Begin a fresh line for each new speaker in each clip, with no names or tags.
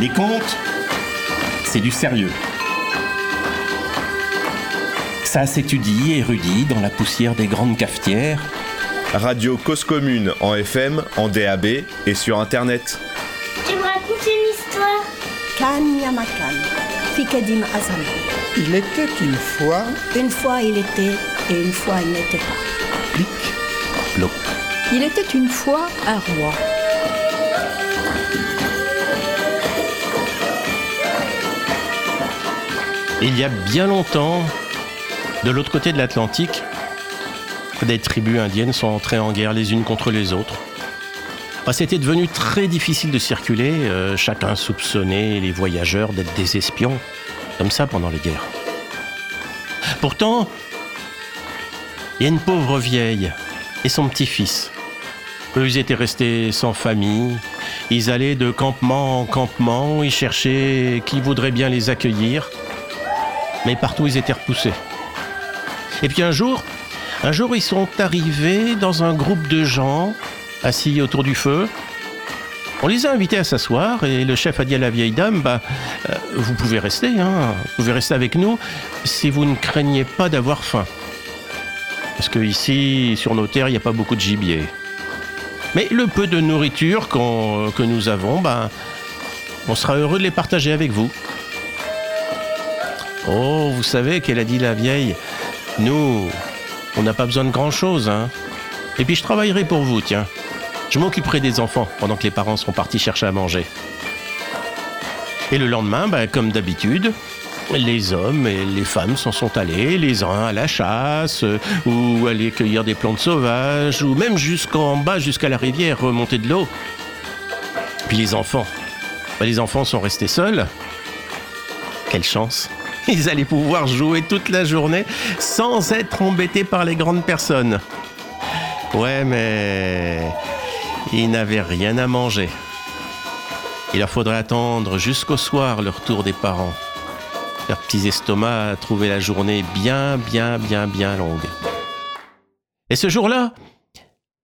Les contes, c'est du sérieux. Ça s'étudie et érudit dans la poussière des grandes cafetières.
Radio Cause Commune en FM, en DAB et sur Internet.
Tu me racontes une histoire
Kan Yamakan, Fikadim Azam.
Il était une fois,
Une fois il était et une fois il n'était pas.
Plic.
Il était une fois un roi.
Il y a bien longtemps, de l'autre côté de l'Atlantique, des tribus indiennes sont entrées en guerre les unes contre les autres. Bah, C'était devenu très difficile de circuler, euh, chacun soupçonnait les voyageurs d'être des espions, comme ça pendant les guerres. Pourtant, il y a une pauvre vieille et son petit-fils. Eux, étaient restés sans famille, ils allaient de campement en campement, ils cherchaient qui voudrait bien les accueillir mais partout ils étaient repoussés. Et puis un jour, un jour ils sont arrivés dans un groupe de gens assis autour du feu. On les a invités à s'asseoir et le chef a dit à la vieille dame, bah, euh, vous pouvez rester, hein, vous pouvez rester avec nous si vous ne craignez pas d'avoir faim. Parce que ici, sur nos terres, il n'y a pas beaucoup de gibier. Mais le peu de nourriture qu'on- que nous avons, bah, on sera heureux de les partager avec vous. Oh, vous savez qu'elle a dit la vieille, nous, on n'a pas besoin de grand-chose, hein. Et puis je travaillerai pour vous, tiens. Je m'occuperai des enfants pendant que les parents sont partis chercher à manger. Et le lendemain, bah, comme d'habitude, les hommes et les femmes s'en sont allés, les uns à la chasse, euh, ou aller cueillir des plantes sauvages, ou même jusqu'en bas, jusqu'à la rivière, remonter de l'eau. Puis les enfants, bah, les enfants sont restés seuls. Quelle chance ils allaient pouvoir jouer toute la journée sans être embêtés par les grandes personnes. Ouais, mais ils n'avaient rien à manger. Il leur faudrait attendre jusqu'au soir le retour des parents. Leurs petits estomacs trouvaient la journée bien, bien, bien, bien longue. Et ce jour-là,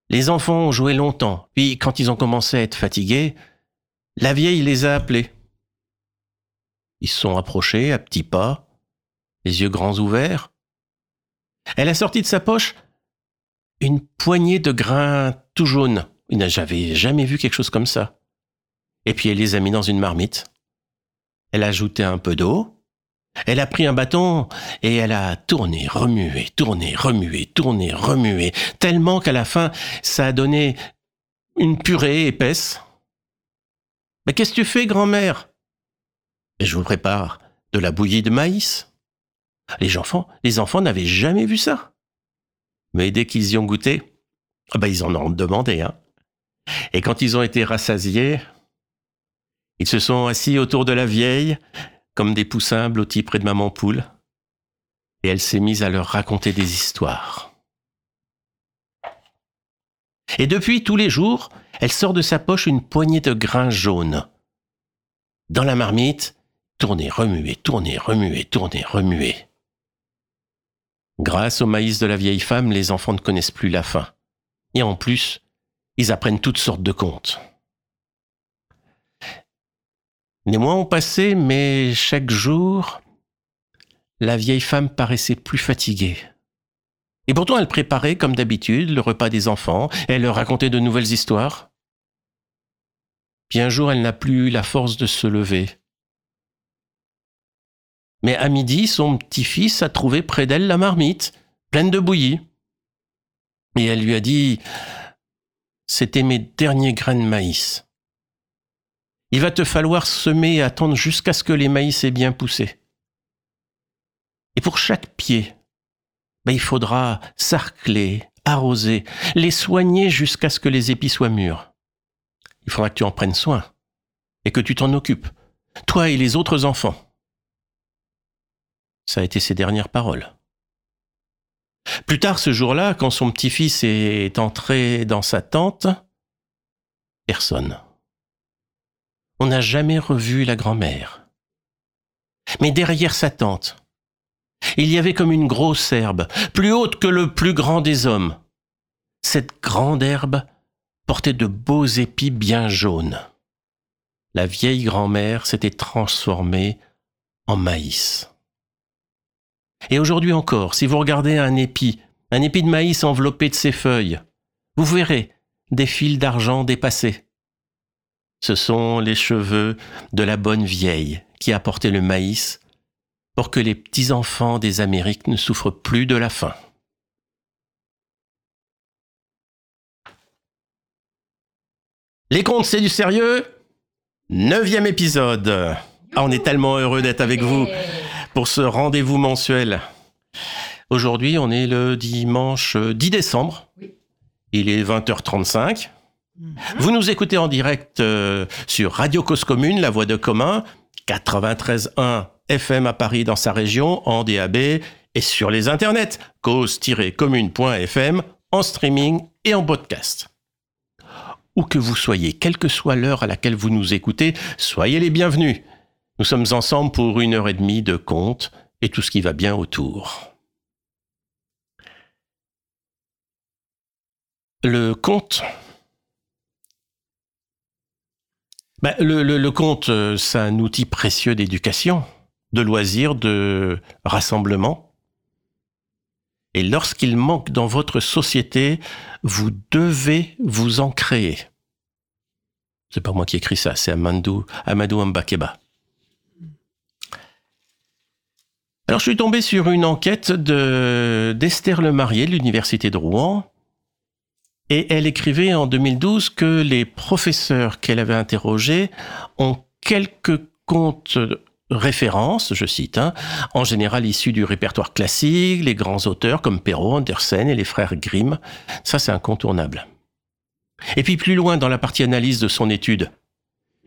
les enfants ont joué longtemps. Puis, quand ils ont commencé à être fatigués, la vieille les a appelés. Ils se sont approchés à petits pas, les yeux grands ouverts. Elle a sorti de sa poche une poignée de grains tout jaunes. J'avais jamais vu quelque chose comme ça. Et puis elle les a mis dans une marmite. Elle a ajouté un peu d'eau. Elle a pris un bâton et elle a tourné, remué, tourné, remué, tourné, remué, tellement qu'à la fin, ça a donné une purée épaisse. Mais qu'est-ce que tu fais, grand-mère? Et je vous prépare de la bouillie de maïs. Les enfants, les enfants n'avaient jamais vu ça. Mais dès qu'ils y ont goûté, ah ben ils en ont demandé. Hein. Et quand ils ont été rassasiés, ils se sont assis autour de la vieille, comme des poussins blottis près de maman poule. Et elle s'est mise à leur raconter des histoires. Et depuis, tous les jours, elle sort de sa poche une poignée de grains jaunes. Dans la marmite, tourner, remuer, tourner, remuer, tourner, remuer. Grâce au maïs de la vieille femme, les enfants ne connaissent plus la faim. Et en plus, ils apprennent toutes sortes de contes. Les mois ont passé, mais chaque jour, la vieille femme paraissait plus fatiguée. Et pourtant, elle préparait, comme d'habitude, le repas des enfants, elle leur racontait de nouvelles histoires. Puis un jour, elle n'a plus eu la force de se lever. Mais à midi, son petit-fils a trouvé près d'elle la marmite, pleine de bouillie. Et elle lui a dit C'était mes derniers grains de maïs. Il va te falloir semer et attendre jusqu'à ce que les maïs aient bien poussé. Et pour chaque pied, ben, il faudra sarcler, arroser, les soigner jusqu'à ce que les épis soient mûrs. Il faudra que tu en prennes soin et que tu t'en occupes, toi et les autres enfants. Ça a été ses dernières paroles. Plus tard ce jour-là, quand son petit-fils est entré dans sa tente, personne. On n'a jamais revu la grand-mère. Mais derrière sa tente, il y avait comme une grosse herbe, plus haute que le plus grand des hommes. Cette grande herbe portait de beaux épis bien jaunes. la vieille grand-mère s'était transformée en maïs. Et aujourd'hui encore, si vous regardez un épi, un épi de maïs enveloppé de ses feuilles, vous verrez des fils d'argent dépassés. Ce sont les cheveux de la bonne vieille qui a porté le maïs pour que les petits-enfants des Amériques ne souffrent plus de la faim. Les contes, c'est du sérieux? Neuvième épisode. Ah, on est tellement heureux d'être avec vous pour ce rendez-vous mensuel. Aujourd'hui, on est le dimanche 10 décembre. Il est 20h35. Vous nous écoutez en direct euh, sur Radio Cause Commune, la voix de commun, 93.1 FM à Paris dans sa région, en DAB et sur les internets, cause-commune.fm, en streaming et en podcast. Où que vous soyez, quelle que soit l'heure à laquelle vous nous écoutez, soyez les bienvenus. Nous sommes ensemble pour une heure et demie de contes et tout ce qui va bien autour. Le conte. Le, le conte, euh, c'est un outil précieux d'éducation, de loisirs, de rassemblement. Et lorsqu'il manque dans votre société, vous devez vous en créer. C'est pas moi qui écris ça, c'est Amadou, Amadou Mbakeba. Alors, je suis tombé sur une enquête de, d'Esther Lemarié de l'Université de Rouen. Et elle écrivait en 2012 que les professeurs qu'elle avait interrogés ont quelques contes références, je cite, hein, en général issus du répertoire classique, les grands auteurs comme Perrault, Andersen et les frères Grimm. Ça, c'est incontournable. Et puis plus loin dans la partie analyse de son étude,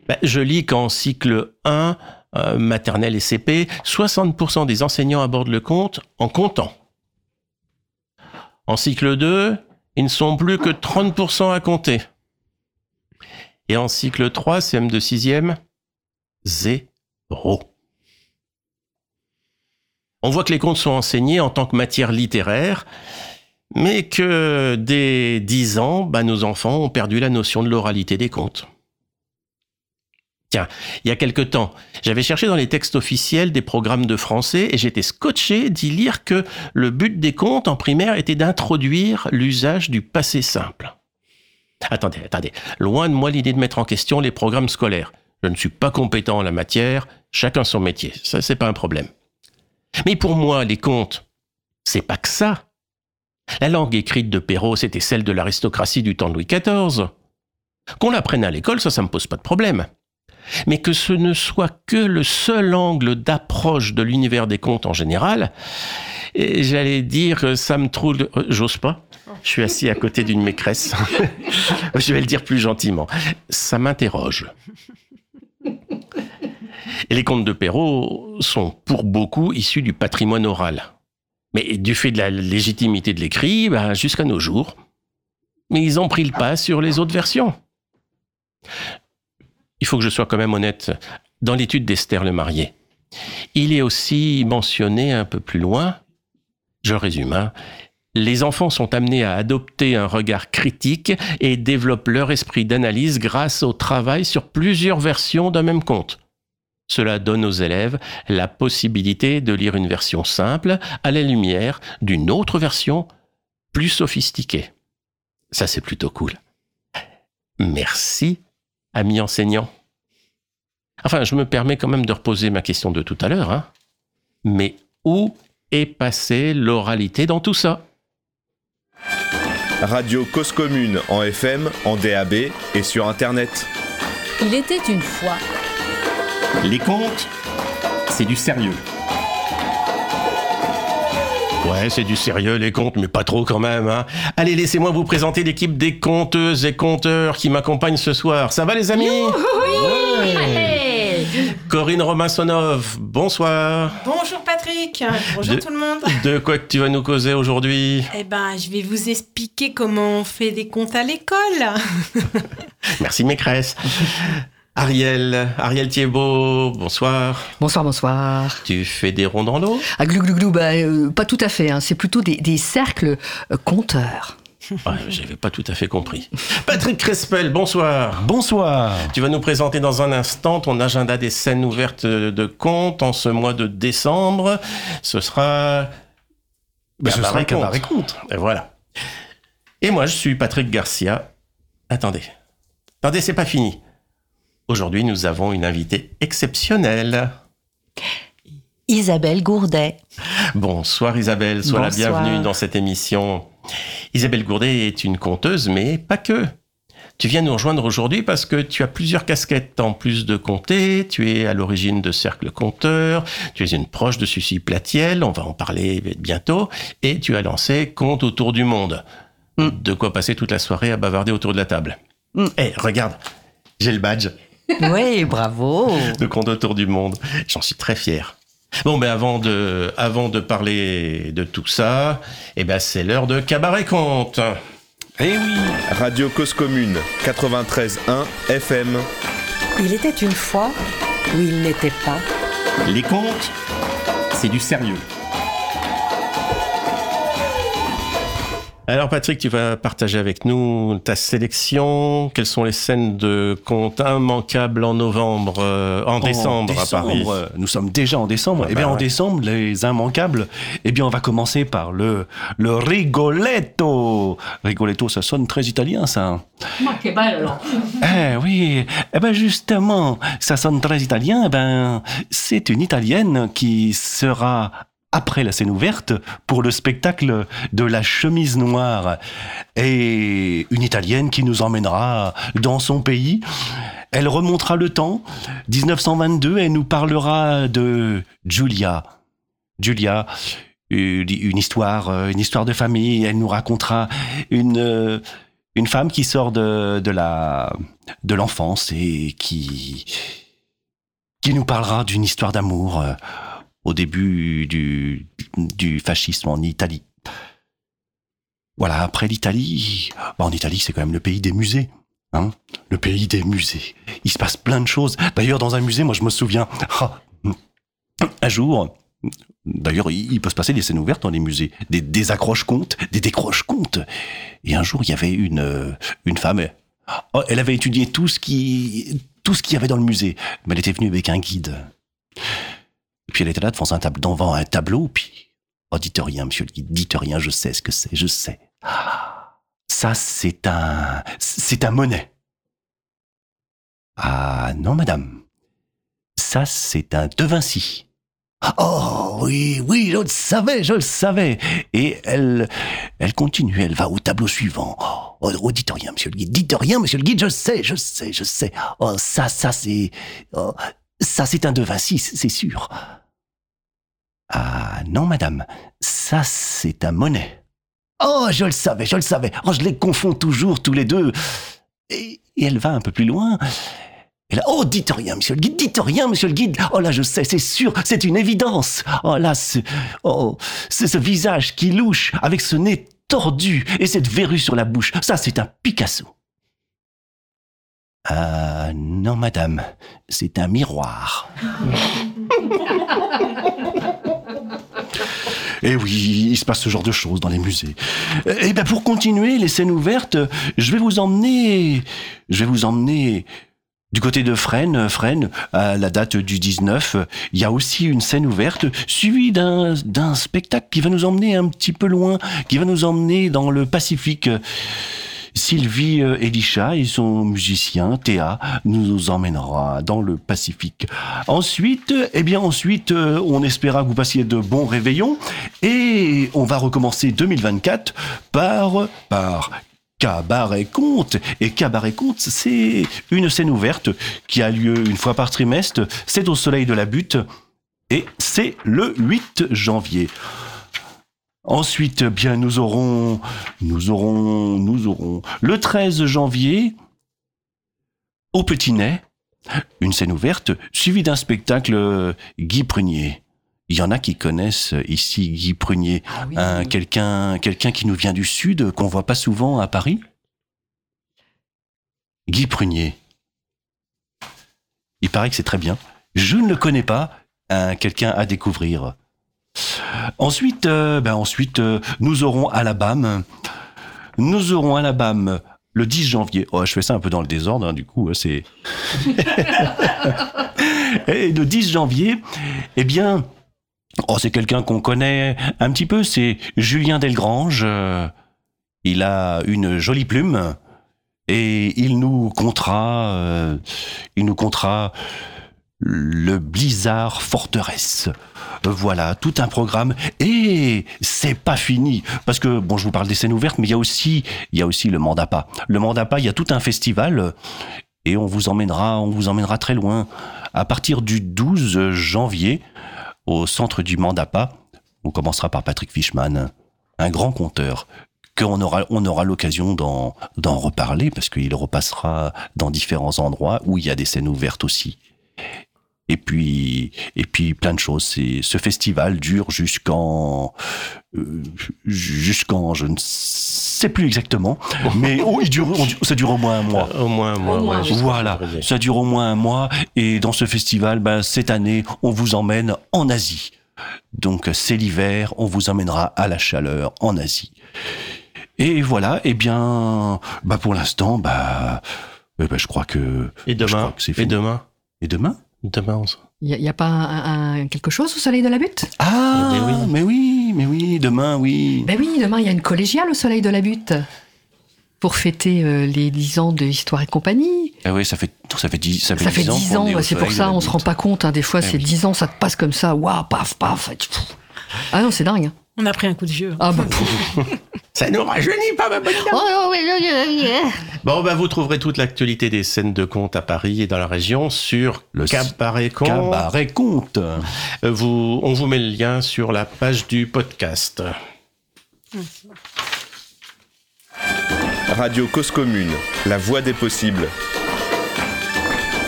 ben, je lis qu'en cycle 1, euh, maternelle et CP, 60% des enseignants abordent le conte en comptant. En cycle 2, ils ne sont plus que 30% à compter. Et en cycle 3, CM de 6e, zéro. On voit que les contes sont enseignés en tant que matière littéraire, mais que dès 10 ans, bah, nos enfants ont perdu la notion de l'oralité des contes. Tiens, il y a quelque temps, j'avais cherché dans les textes officiels des programmes de français et j'étais scotché d'y lire que le but des contes en primaire était d'introduire l'usage du passé simple. Attendez, attendez, loin de moi l'idée de mettre en question les programmes scolaires. Je ne suis pas compétent en la matière, chacun son métier, ça c'est pas un problème. Mais pour moi, les contes, c'est pas que ça. La langue écrite de Perrault, c'était celle de l'aristocratie du temps de Louis XIV. Qu'on l'apprenne à l'école, ça, ça me pose pas de problème mais que ce ne soit que le seul angle d'approche de l'univers des contes en général, j'allais dire, ça me trouve, j'ose pas. Je suis assis à côté d'une maîtresse. Je vais le dire plus gentiment. Ça m'interroge. Et les contes de Perrault sont pour beaucoup issus du patrimoine oral. Mais du fait de la légitimité de l'écrit, ben, jusqu'à nos jours. Mais ils ont pris le pas sur les autres versions il faut que je sois quand même honnête, dans l'étude d'Esther le marié, il est aussi mentionné un peu plus loin, je résume, hein, les enfants sont amenés à adopter un regard critique et développent leur esprit d'analyse grâce au travail sur plusieurs versions d'un même conte. Cela donne aux élèves la possibilité de lire une version simple à la lumière d'une autre version plus sophistiquée. Ça, c'est plutôt cool. Merci ami enseignant. Enfin, je me permets quand même de reposer ma question de tout à l'heure. Hein. Mais où est passée l'oralité dans tout ça?
Radio Cause Commune en FM, en DAB et sur Internet.
Il était une fois.
Les contes, c'est du sérieux.
Ouais, c'est du sérieux les contes, mais pas trop quand même. Hein. Allez, laissez-moi vous présenter l'équipe des conteuses et conteurs qui m'accompagnent ce soir. Ça va les amis?
Oui
Corinne Romansonov, bonsoir.
Bonjour Patrick, bonjour tout le monde.
De quoi que tu vas nous causer aujourd'hui
Eh ben, je vais vous expliquer comment on fait des comptes à l'école.
Merci maîtresse. Ariel, Ariel Thiebaud, bonsoir.
Bonsoir, bonsoir.
Tu fais des ronds dans l'eau?
Ah, glou, glou, glou, bah, euh, pas tout à fait. hein. C'est plutôt des, des cercles euh, compteurs.
Ouais, J'avais pas tout à fait compris. Patrick Crespel, bonsoir.
Bonsoir.
Tu vas nous présenter dans un instant ton agenda des scènes ouvertes de contes en ce mois de décembre. Ce sera.
Bah, ce sera. Cabaret Conte.
Et voilà. Et moi, je suis Patrick Garcia. Attendez. Attendez, c'est pas fini. Aujourd'hui, nous avons une invitée exceptionnelle.
Isabelle Gourdet.
Bonsoir Isabelle, sois la bienvenue dans cette émission. Isabelle Gourdet est une conteuse, mais pas que. Tu viens nous rejoindre aujourd'hui parce que tu as plusieurs casquettes. En plus de compter, tu es à l'origine de Cercle Conteur, tu es une proche de Sucy Platiel, on va en parler bientôt, et tu as lancé Conte autour du monde.
Mm.
De quoi passer toute la soirée à bavarder autour de la table. Eh,
Mm.
regarde, j'ai le badge
Oui, bravo.
de Conte autour du monde. J'en suis très fier. Bon, ben avant de, avant de parler de tout ça, eh ben c'est l'heure de Cabaret Conte.
Eh oui.
Radio Cause Commune 93.1 FM.
Il était une fois où il n'était pas?
Les contes, c'est du sérieux.
Alors Patrick, tu vas partager avec nous ta sélection. Quelles sont les scènes de contes immanquables en novembre, euh, en, décembre, à Paris
euh, Nous sommes déjà en décembre.
Ah
eh bien,
bah
en
ouais.
décembre, les immanquables. Eh bien, on va commencer par le le Rigoletto. Rigoletto, ça sonne très italien, ça. Eh oui. Eh ben, justement, ça sonne très italien. Eh ben, c'est une italienne qui sera après la scène ouverte pour le spectacle de la chemise noire et une italienne qui nous emmènera dans son pays. Elle remontera le temps, 1922, et nous parlera de Giulia. Giulia, une, une histoire, euh, une histoire de famille. Elle nous racontera une euh, une femme qui sort de de la de l'enfance et qui qui nous parlera d'une histoire d'amour euh, au début du fascisme en Italie. Voilà, après l'Italie, bah, en Italie, c'est quand même le pays des musées. Hein le pays des musées. Il se passe plein de choses. D'ailleurs, dans un musée, moi, je me souviens, ah, un jour, d'ailleurs, il peut se passer des scènes ouvertes dans les musées, des, des accroches-comptes, des décroches-comptes. Et un jour, il y avait une, une femme, oh, elle avait étudié tout ce qui, tout ce qu'il y avait dans le musée, mais elle était venue avec un guide. Puis elle était là devant un, tab- devant un tableau, puis, oh, dites rien, monsieur le guide, dites rien, je sais ce que c'est, je sais. Ça, c'est un, c'est un monnaie. Ah, non, madame. Ça, c'est un De Vinci. Oh, oui, oui, je le savais, je le savais. Et elle, elle continue, elle va au tableau suivant. Oh, oh, dites rien, monsieur le guide, dites rien, monsieur le guide, je sais, je sais, je sais. Oh, ça, ça, c'est, oh, ça, c'est un De Vinci, c'est sûr. Ah, non, madame. Ça, c'est un monnaie. Oh, je le savais, je le savais. Oh, je les confonds toujours, tous les deux. Et, elle va un peu plus loin. Et là, oh, dites rien, monsieur le guide, dites rien, monsieur le guide. Oh là, je sais, c'est sûr, c'est une évidence. Oh là, ce, oh, c'est ce visage qui louche avec ce nez tordu et cette verrue sur la bouche. Ça, c'est un Picasso. Ah, non, madame, c'est un miroir. Et Eh oui, il se passe ce genre de choses dans les musées. Et ben pour continuer les scènes ouvertes, je vais vous emmener, je vais vous emmener du côté de Fresnes, Fresnes, à la date du 19, il y a aussi une scène ouverte, suivie d'un, d'un spectacle qui va nous emmener un petit peu loin, qui va nous emmener dans le Pacifique. Sylvie euh, Elisha et son musicien Théa nous emmènera dans le Pacifique. Ensuite, eh bien ensuite, euh, on espéra que vous passiez de bons réveillons et on va recommencer 2024 par par Cabaret Conte. Et Cabaret Conte, c'est une scène ouverte qui a lieu une fois par trimestre. C'est au Soleil de la Butte et c'est le 8 janvier. Ensuite, eh bien, nous aurons, nous aurons, nous aurons le 13 janvier au Petit Nez, une scène ouverte suivie d'un spectacle euh, Guy Prunier. Il y en a qui connaissent ici Guy Prunier, un quelqu'un, quelqu'un qui nous vient du sud, qu'on voit pas souvent à Paris. Guy Prunier. Il paraît que c'est très bien. Je ne le connais pas. Un quelqu'un à découvrir. Ensuite, euh, ben ensuite, euh, nous aurons à la BAM nous aurons à la BAM le 10 janvier. Oh, je fais ça un peu dans le désordre, hein, du coup, c'est. Et le 10 janvier, eh bien, oh, c'est quelqu'un qu'on connaît un petit peu, c'est Julien Delgrange. Euh, il a une jolie plume et il nous comptera, euh, il nous comptera le Blizzard Forteresse. Voilà, tout un programme. Et c'est pas fini. Parce que, bon, je vous parle des scènes ouvertes, mais il y a aussi, le Mandapa. Le Mandapa, il y a tout un festival. Et on vous emmènera, on vous emmènera très loin. À partir du 12 janvier, au centre du Mandapa, on commencera par Patrick Fishman, un grand conteur qu'on aura, on aura l'occasion d'en, d'en reparler parce qu'il repassera dans différents endroits où il y a des scènes ouvertes aussi. Et puis, et puis plein de choses. C'est, ce festival dure jusqu'en, euh, jusqu'en, je ne sais plus exactement, mais oh, il dure, ça dure au moins un mois.
au moins un mois.
voilà, ça dure au moins un mois. Et dans ce festival, ben, cette année, on vous emmène en Asie. Donc c'est l'hiver, on vous emmènera à la chaleur en Asie. Et voilà, et eh bien, bah pour l'instant, bah, bah, je crois que.
Et demain.
et
demain.
Et demain?
Demain.
Il n'y a, pas un, quelque chose au Soleil de la Butte?
Ah, eh ben mais oui, mais oui, demain, oui.
Ben oui, demain, il y a une collégiale au Soleil de la Butte pour fêter euh, les 10 ans de Histoire et compagnie.
Ah oui, ça fait, ça fait 10,
ça fait ça 10 fait ans. c'est pour ça, on se rend pas compte. Hein, des fois, eh c'est 10 ans, ça te passe comme ça. Waouh, paf, paf. Ah non, c'est dingue. Hein.
On a pris un coup de vieux.
Ah bah,
Ça nous rajeunit pas, ma bonne oh, Bon, bah, vous trouverez toute l'actualité des scènes de conte à Paris et dans la région sur le Cabaret Conte.
Cabaret Conte. Euh,
vous, on vous met le lien sur la page du podcast.
Radio Cause Commune, la voix des possibles.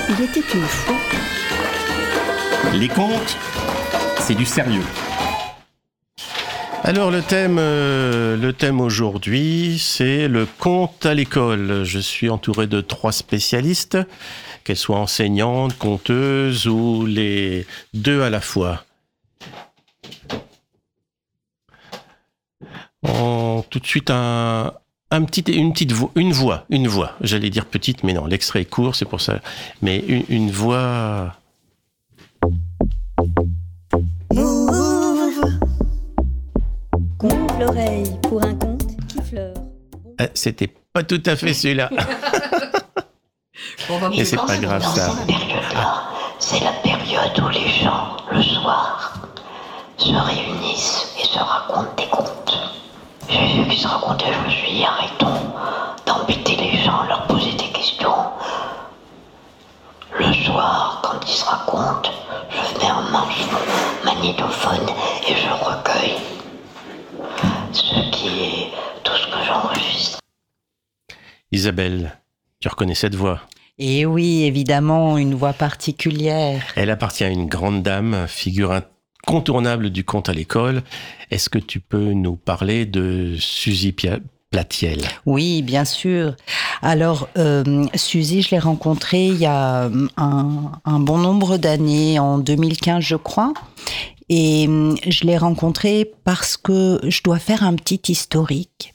Il était une fois.
Les contes, c'est du sérieux.
Alors le thème, euh, le thème aujourd'hui, c'est le conte à l'école. Je suis entouré de trois spécialistes, qu'elles soient enseignantes, conteuses ou les deux à la fois. tout de suite un, un petit, une petite voix, une voix, une voix. J'allais dire petite, mais non, l'extrait est court, c'est pour ça. Mais une, une voix.
L'oreille pour un conte qui fleure.
Euh, c'était pas tout à fait celui-là. Mais c'est pas grave ça.
C'est la période où les gens, le soir, se réunissent et se racontent des contes. Jésus qui se racontait, je me suis dit, arrêtons d'embêter les gens, leur poser des questions. Le soir, quand ils se racontent, je mets en marche mon magnétophone et je recueille ce qui est tout ce que j'enregistre.
Isabelle, tu reconnais cette voix?
Eh oui, évidemment, une voix particulière.
Elle appartient à une grande dame, figure incontournable du conte à l'école. Est-ce que tu peux nous parler de Suzy Platiel?
Oui, bien sûr. Alors, euh, Suzy, je l'ai rencontrée il y a un, un bon nombre d'années, en 2015, je crois. Et hum, je l'ai rencontré parce que je dois faire un petit historique.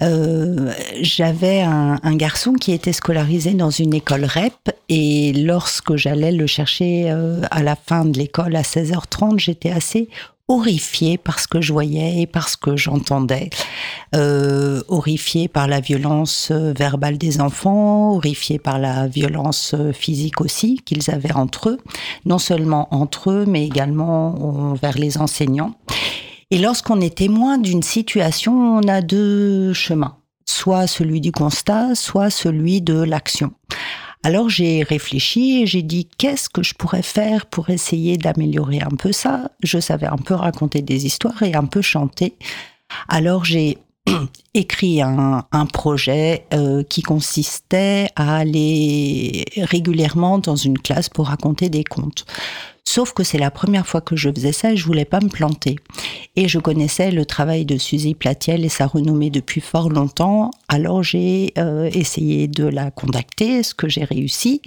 Euh, j'avais un, garçon qui était scolarisé dans une école REP et lorsque j'allais le chercher euh, à la fin de l'école à 16h30, j'étais assez horrifiée par ce que je voyais et par ce que j'entendais, euh, par la violence euh, verbale des enfants, horrifiée par la violence euh, physique aussi qu'ils avaient entre eux, non seulement entre eux, mais également vers les enseignants. Et lorsqu'on est témoin d'une situation, on a deux chemins, soit celui du constat, soit celui de l'action. Alors j'ai réfléchi et j'ai dit qu'est-ce que je pourrais faire pour essayer d'améliorer un peu ça? Je savais un peu raconter des histoires et un peu chanter. Alors j'ai écrit un, projet euh, qui consistait à aller régulièrement dans une classe pour raconter des contes. Sauf que c'est la première fois que je faisais ça et je voulais pas me planter. Et je connaissais le travail de Suzy Platiel et sa renommée depuis fort longtemps. Alors j'ai euh, essayé de la contacter, ce que j'ai réussi.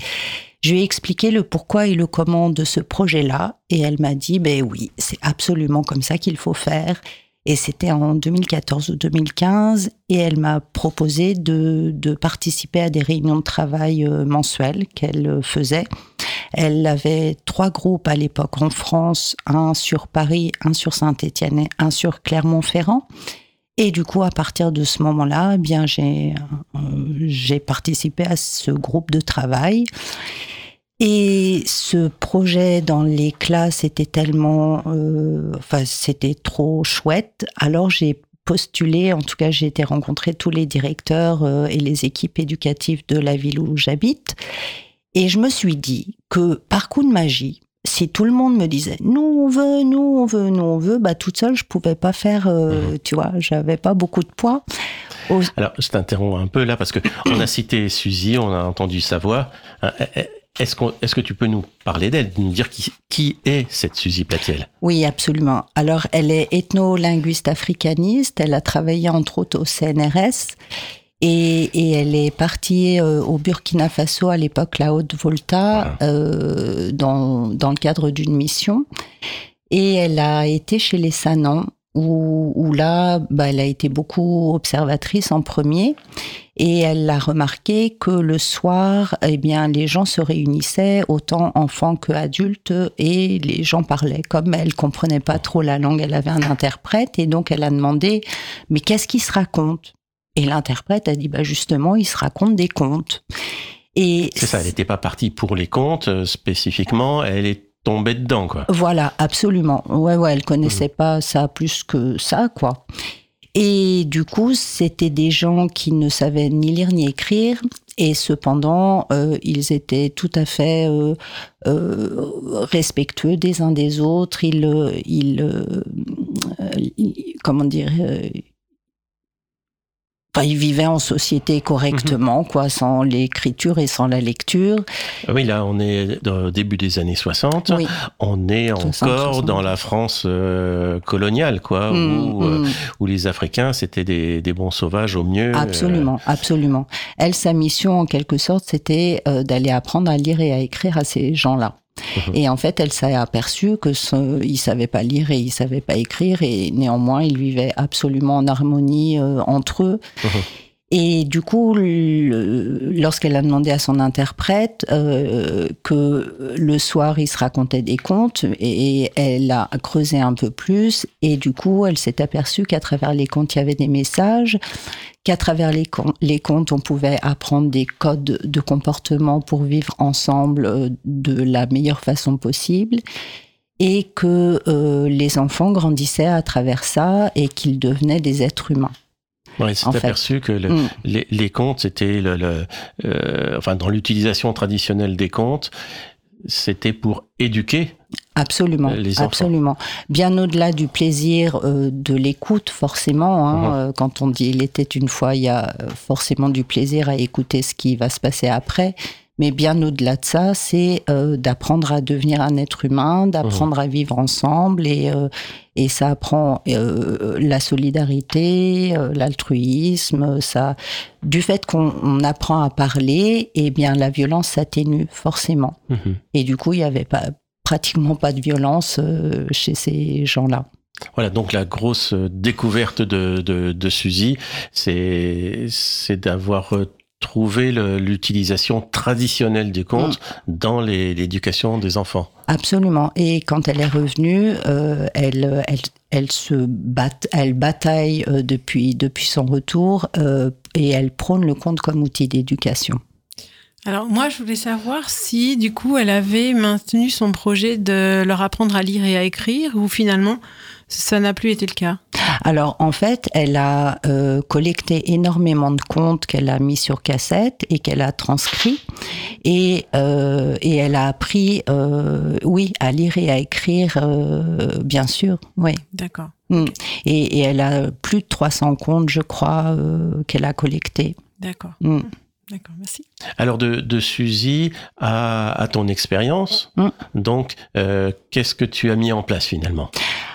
Je lui ai expliqué le pourquoi et le comment de ce projet-là et elle m'a dit ben oui, c'est absolument comme ça qu'il faut faire. Et c'était en 2014 ou 2015, et elle m'a proposé de, participer à des réunions de travail euh, mensuelles qu'elle euh, faisait. Elle avait trois groupes à l'époque en France, un sur Paris, un sur Saint-Étienne et un sur Clermont-Ferrand. Et du coup, à partir de ce moment-là, eh bien euh, j'ai participé à ce groupe de travail. Et ce projet dans les classes était tellement, euh, enfin, c'était trop chouette. Alors j'ai postulé, en tout cas j'ai été rencontrer tous les directeurs euh, et les équipes éducatives de la ville où j'habite. Et je me suis dit que par coup de magie, si tout le monde me disait nous on veut, nous on veut, nous on veut, bah toute seule je pouvais pas faire, euh, mhm. tu vois, j'avais pas beaucoup de poids.
Alors je t'interromps un peu là parce que on a cité Suzy, on a entendu sa voix. Est-ce, est que tu peux nous parler d'elle, nous dire qui, qui est cette Suzy Platiel?
Oui, absolument. Alors, elle est ethno-linguiste africaniste. Elle a travaillé entre autres au CNRS. Et, elle est partie euh, au Burkina Faso à l'époque, la Haute-Volta, euh, dans, dans le cadre d'une mission. Et elle a été chez les Sanans où, là, bah, elle a été beaucoup observatrice en premier et elle a remarqué que le soir, eh bien, les gens se réunissaient, autant enfants que adultes, et les gens parlaient. Comme elle comprenait pas trop la langue, elle avait un interprète et donc elle a demandé, mais qu'est-ce qui se raconte? Et l'interprète a dit, bah justement, il se raconte des contes.
Et c'est ça, elle n'était pas partie pour les contes euh, spécifiquement, elle est tomber dedans, quoi.
Voilà, absolument. Ouais, ouais, elle connaissait mmh. pas ça plus que ça, quoi. Et du coup, c'était des gens qui ne savaient ni lire ni écrire, et cependant, euh, ils étaient tout à fait euh, euh, respectueux des uns des autres. Ils, ils, ils comment dire, Enfin, ils vivaient en société correctement, mhm. quoi, sans l'écriture et sans la lecture.
Oui, là, on est au début des années 60. On est encore dans la France euh, coloniale, quoi, mm, où, euh, mm. où, les Africains, c'était des, des, bons sauvages au mieux.
Absolument, euh. absolument. Elle, sa mission, en quelque sorte, c'était d'aller apprendre à lire et à écrire à ces gens-là. Mhm. Et en fait, elle s'est aperçue que ce, il savait pas lire et il savait pas écrire et néanmoins, ils vivaient absolument en harmonie euh, entre eux. Mhm. Et du coup, lorsqu'elle a demandé à son interprète euh, que le soir, il se racontait des contes, et elle a creusé un peu plus, et du coup, elle s'est aperçue qu'à travers les contes, il y avait des messages, qu'à travers les, les contes, on pouvait apprendre des codes de comportement pour vivre ensemble euh, de la meilleure façon possible et que euh, les enfants grandissaient à travers ça et qu'ils devenaient des êtres humains.
Ouais, s'est aperçu que mm. les, les, contes, c'était le, le euh, enfin dans l'utilisation traditionnelle des contes, c'était pour éduquer
Absolument, les enfants. absolument. Bien au-delà du plaisir euh, de l'écoute, forcément. Hein, mm-hmm. euh, quand on dit il était une fois, il y a forcément du plaisir à écouter ce qui va se passer après. Mais bien au-delà de ça, c'est euh, d'apprendre à devenir un être humain, d'apprendre à vivre ensemble et, euh, et ça apprend euh, la solidarité, l'altruisme, ça. Du fait qu'on apprend à parler, eh bien la violence s'atténue forcément. Mhm. Et du coup, il n'y avait pas pratiquement pas de violence chez ces gens-là.
Voilà, donc la grosse découverte de, de, de Suzy, c'est d'avoir trouver l'utilisation traditionnelle du conte mm. dans l'éducation des enfants.
Absolument. Et quand elle est revenue, euh, elle, elle, elle, se bat, elle bataille euh, depuis, depuis son retour euh, et elle prône le conte comme outil d'éducation.
Alors moi, je voulais savoir si, du coup, elle avait maintenu son projet de leur apprendre à lire et à écrire, ou finalement, ça n'a plus été le cas?
Alors en fait, elle a euh, collecté énormément de contes qu'elle a mis sur cassette et qu'elle a transcrit et, euh, et elle a appris, euh, oui, à lire et à écrire, bien sûr, oui.
D'accord.
Mm. Et, et, elle a plus de 300 contes, je crois, qu'elle a collectés.
D'accord. Mm. D'accord, merci.
Alors de, de Suzy à, à ton expérience, mm. donc qu'est-ce que tu as mis en place finalement?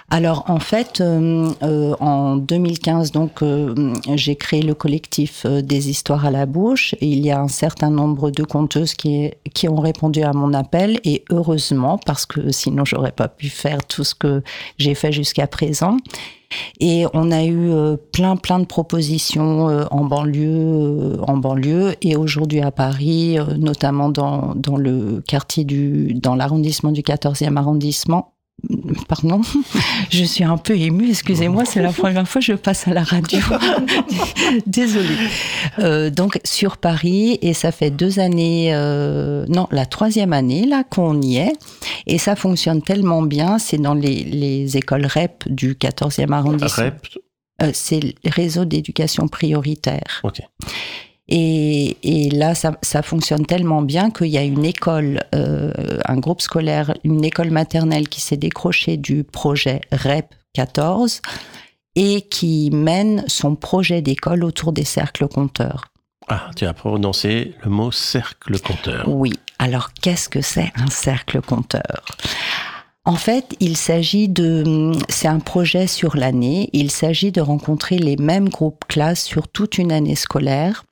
Alors en fait, euh, euh, en 2015, donc euh, j'ai créé le collectif des histoires à la bouche. Et il y a un certain nombre de conteuses qui, qui ont répondu à mon appel et heureusement parce que sinon j'aurais pas pu faire tout ce que j'ai fait jusqu'à présent. Et on a eu euh, plein, plein de propositions euh, en banlieue, en banlieue, et aujourd'hui à Paris, notamment dans, le quartier du, dans l'arrondissement du 14e arrondissement, Pardon, je suis un peu émue, excusez-moi, c'est la première fois que je passe à la radio. Désolée. Euh, donc sur Paris, et ça fait deux années, euh, non, la troisième année là qu'on y est, et ça fonctionne tellement bien, c'est dans les, écoles REP du 14e arrondissement. REP euh, C'est le réseau d'éducation prioritaire.
Ok.
Et, et là, ça, ça, fonctionne tellement bien qu'il y a une école, euh, un groupe scolaire, une école maternelle qui s'est décrochée du projet REP 14 et qui mène son projet d'école autour des cercles compteurs.
Ah, tu as prononcé le mot cercle compteur.
Oui. Alors, qu'est-ce que c'est un cercle compteur? En fait, il s'agit de, c'est un projet sur l'année. Il s'agit de rencontrer les mêmes groupes classes sur toute une année scolaire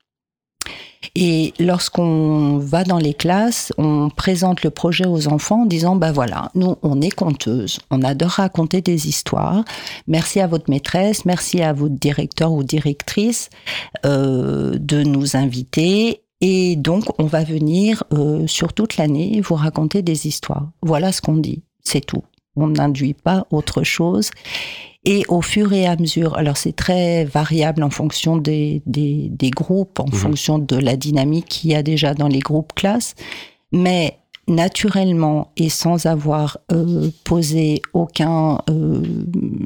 et lorsqu'on va dans les classes, on présente le projet aux enfants en disant, bah voilà, nous, on est conteuse, on adore raconter des histoires. Merci à votre maîtresse, merci à votre directeur ou directrice euh, de nous inviter. Et donc, on va venir euh, sur toute l'année vous raconter des histoires. Voilà ce qu'on dit, c'est tout. On n'induit pas autre chose. Et au fur et à mesure, alors c'est très variable en fonction des, des, des groupes, en mhm. fonction de la dynamique qu'il y a déjà dans les groupes classes, mais naturellement et sans avoir euh, posé aucun, euh,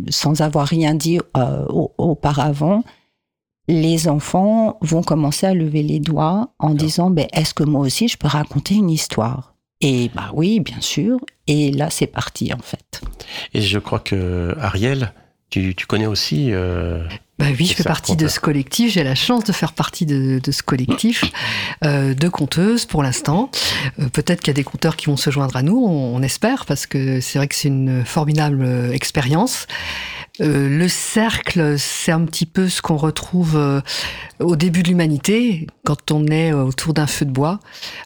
sans avoir rien dit euh, auparavant, les enfants vont commencer à lever les doigts en disant ben, est-ce que moi aussi je peux raconter une histoire? Et bah oui, bien sûr. Et là, c'est parti en fait.
Et je crois que Ariel, tu, connais aussi euh,
bah oui, je fais partie de ce collectif. J'ai la chance de faire partie de, ce collectif euh, de conteuses pour l'instant. Euh, peut-être qu'il y a des compteurs qui vont se joindre à nous, on espère, parce que c'est vrai que c'est une formidable expérience. Euh, le cercle, c'est un petit peu ce qu'on retrouve euh, au début de l'humanité, quand on est euh, autour d'un feu de bois.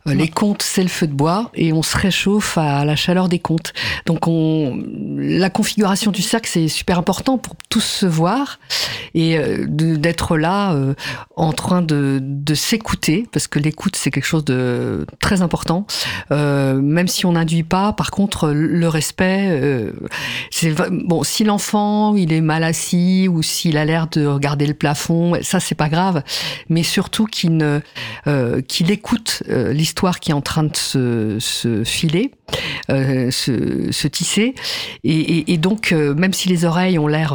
Les contes, c'est le feu de bois, et on se réchauffe à la chaleur des contes. Donc, on, la configuration du cercle, c'est super important pour tous se voir et d'être là en train de, de s'écouter, parce que l'écoute, c'est quelque chose de très important. même si on n'induit pas, par contre, le respect, c'est bon. Si l'enfant il est mal assis ou s'il a l'air de regarder le plafond, ça c'est pas grave, mais surtout qu'il ne euh, qu'il écoute euh, l'histoire qui est en train de se, filer, euh, se, se, tisser, et, donc même si les oreilles ont l'air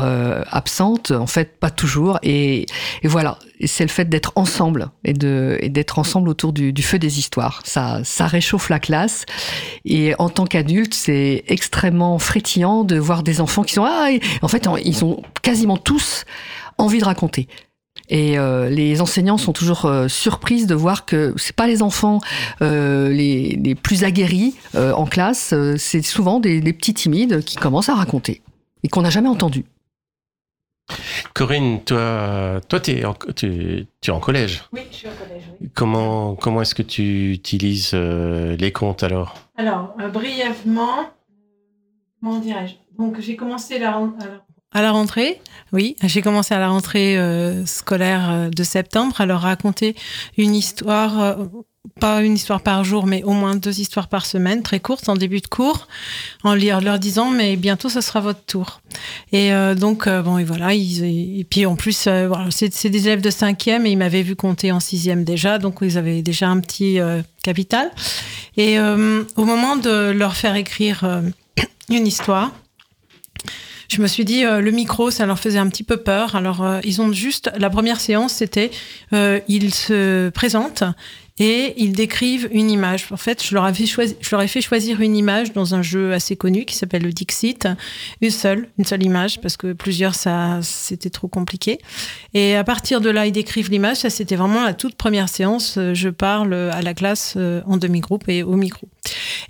absentes, en fait pas toujours, et voilà, c'est le fait d'être ensemble et d'être ensemble autour du, feu des histoires. Ça réchauffe la classe, et en tant qu'adulte c'est extrêmement frétillant de voir des enfants qui sont ah en fait ils ont quasiment tous envie de raconter. Et euh, les enseignants sont toujours euh, surprises de voir que c'est pas les enfants euh, les, plus aguerris en classe, c'est souvent des, des, petits timides qui commencent à raconter et qu'on n'a jamais entendu.
Corinne, toi, toi es en, tu, tu, es en collège.
Oui, je suis en collège. Oui.
Comment, comment est-ce que tu utilises les contes alors?
Alors, brièvement, comment dirais-je? Donc, j'ai commencé la, à la rentrée, oui, j'ai commencé à la rentrée euh, scolaire euh, de septembre à leur raconter une histoire, euh, pas une histoire par jour, mais au moins deux histoires par semaine, très courtes, en début de cours, en leur disant mais bientôt ce sera votre tour. Et donc bon et voilà, ils, et puis en plus voilà, c'est des élèves de cinquième et ils m'avaient vu compter en sixième déjà, donc ils avaient déjà un petit capital. Et au moment de leur faire écrire une histoire je me suis dit euh, le micro, ça leur faisait un petit peu peur. Alors euh, ils ont juste la première séance, c'était euh, ils se présentent et ils décrivent une image. En fait, je leur, avais choisi, je leur ai fait choisir une image dans un jeu assez connu qui s'appelle le Dixit, une seule, une seule image, parce que plusieurs, ça, c'était trop compliqué. Et à partir de là, ils décrivent l'image. Ça, c'était vraiment la toute première séance. Je parle à la classe euh, en demi-groupe et au micro.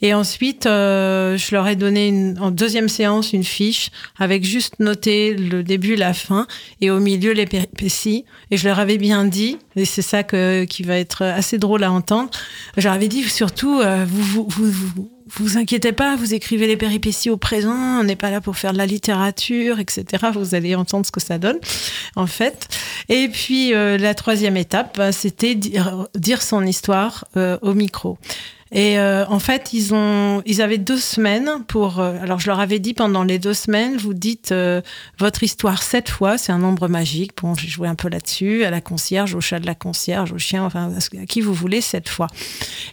Et ensuite, euh, je leur ai donné une, en deuxième séance une fiche avec juste noté le début, la fin et au milieu les péripéties. Et je leur avais bien dit, et c'est ça que, qui va être assez drôle à entendre. J'avais dit surtout, euh, vous, vous, vous, vous inquiétez pas, vous écrivez les péripéties au présent, on n'est pas là pour faire de la littérature, etc. Vous allez entendre ce que ça donne, en fait. Et puis la troisième étape, bah, c'était dire, dire, son histoire au micro. Et euh, en fait, ils ont, ils avaient deux semaines pour. Euh, alors, je leur avais dit pendant les deux semaines, vous dites euh, votre histoire sept fois. C'est un nombre magique. Bon, j'ai joué un peu là-dessus, à la concierge, au chat de la concierge, au chien, enfin à qui vous voulez sept fois.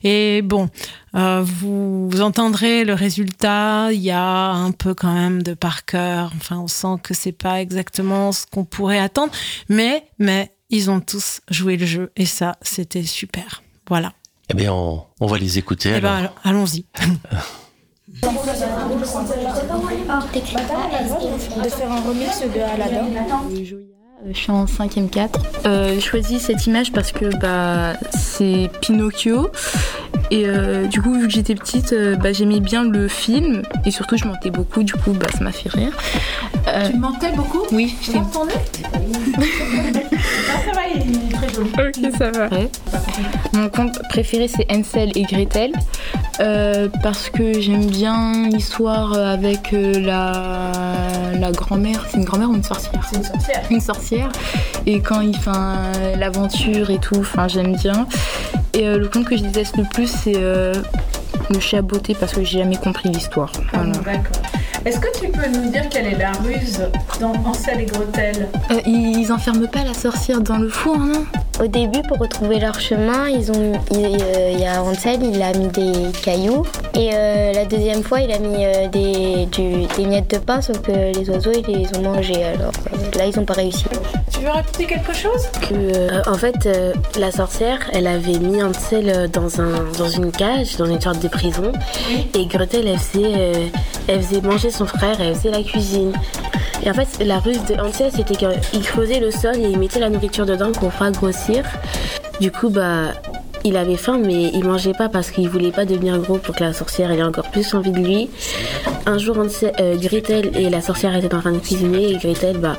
Et bon, vous, vous, entendrez le résultat. Il y a un peu quand même de par cœur. Enfin, on sent que c'est pas exactement ce qu'on pourrait attendre, mais mais ils ont tous joué le jeu et ça, c'était super. Voilà.
Eh bien, on, on va les écouter.
Eh ben, allons-y.
de faire un remix de Aladdin.
Euh, je suis en 5ème 4. Euh, j'ai choisi cette image parce que bah, c'est Pinocchio. Et euh, du coup, vu que j'étais petite, bah, j'aimais bien le film. Et surtout, je mentais beaucoup? Du coup, bah, ça m'a fait rire.
tu mentais beaucoup
Oui.
Je entendu ah, ça va, il
Mon conte préféré, c'est Ansel et Gretel. parce que j'aime bien l'histoire avec la, la grand-mère. C'est une grand-mère ou une sorcière?
C'est une sorcière.
Une sorcière et quand il fait l'aventure et tout, enfin j'aime bien. Et euh, le conte que je déteste le plus, c'est euh, le chat beauté parce que j'ai jamais compris l'histoire.
Ah, d'accord. Est-ce que tu peux nous dire quelle est la ruse dans Ansel et Gretel?
Euh, Ils enferment pas la sorcière dans le four, non?
Au début, pour retrouver leur chemin, ils ont, il, y a Ansel, il a mis des cailloux. Et euh, la deuxième fois, il a mis euh, des, des, miettes de pain, sauf que les oiseaux, ils les ont mangés. Alors là, ils n'ont pas réussi.
Tu veux rajouter quelque chose?
Que, En fait, la sorcière, elle avait mis Ansel dans, un, dans une cage, dans une sorte de prison. Et Gretel, elle faisait, elle faisait manger son frère, elle faisait la cuisine. En fait, la ruse de Hansel, c'était qu'il creusait le sol et il mettait la nourriture dedans pour faire grossir. Du coup, bah, il avait faim, mais il mangeait pas parce qu'il voulait pas devenir gros pour que la sorcière ait encore plus envie de lui. Un jour, euh, Gretel et la sorcière étaient en train de cuisiner et Gretel, bah,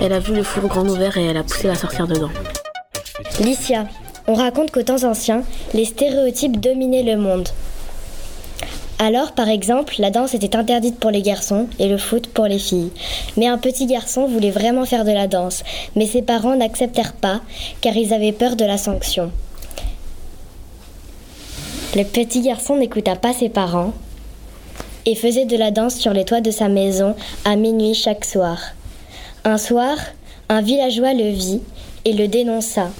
elle a vu le four grand ouvert et elle a poussé la sorcière dedans.
Licia, on raconte qu'aux temps anciens, les stéréotypes dominaient le monde. Alors, par exemple, la danse était interdite pour les garçons et le foot pour les filles. Mais un petit garçon voulait vraiment faire de la danse, mais ses parents n'acceptèrent pas car ils avaient peur de la sanction. Le petit garçon n'écouta pas ses parents et faisait de la danse sur les toits de sa maison à minuit chaque soir. Un soir, un villageois le vit et le dénonça.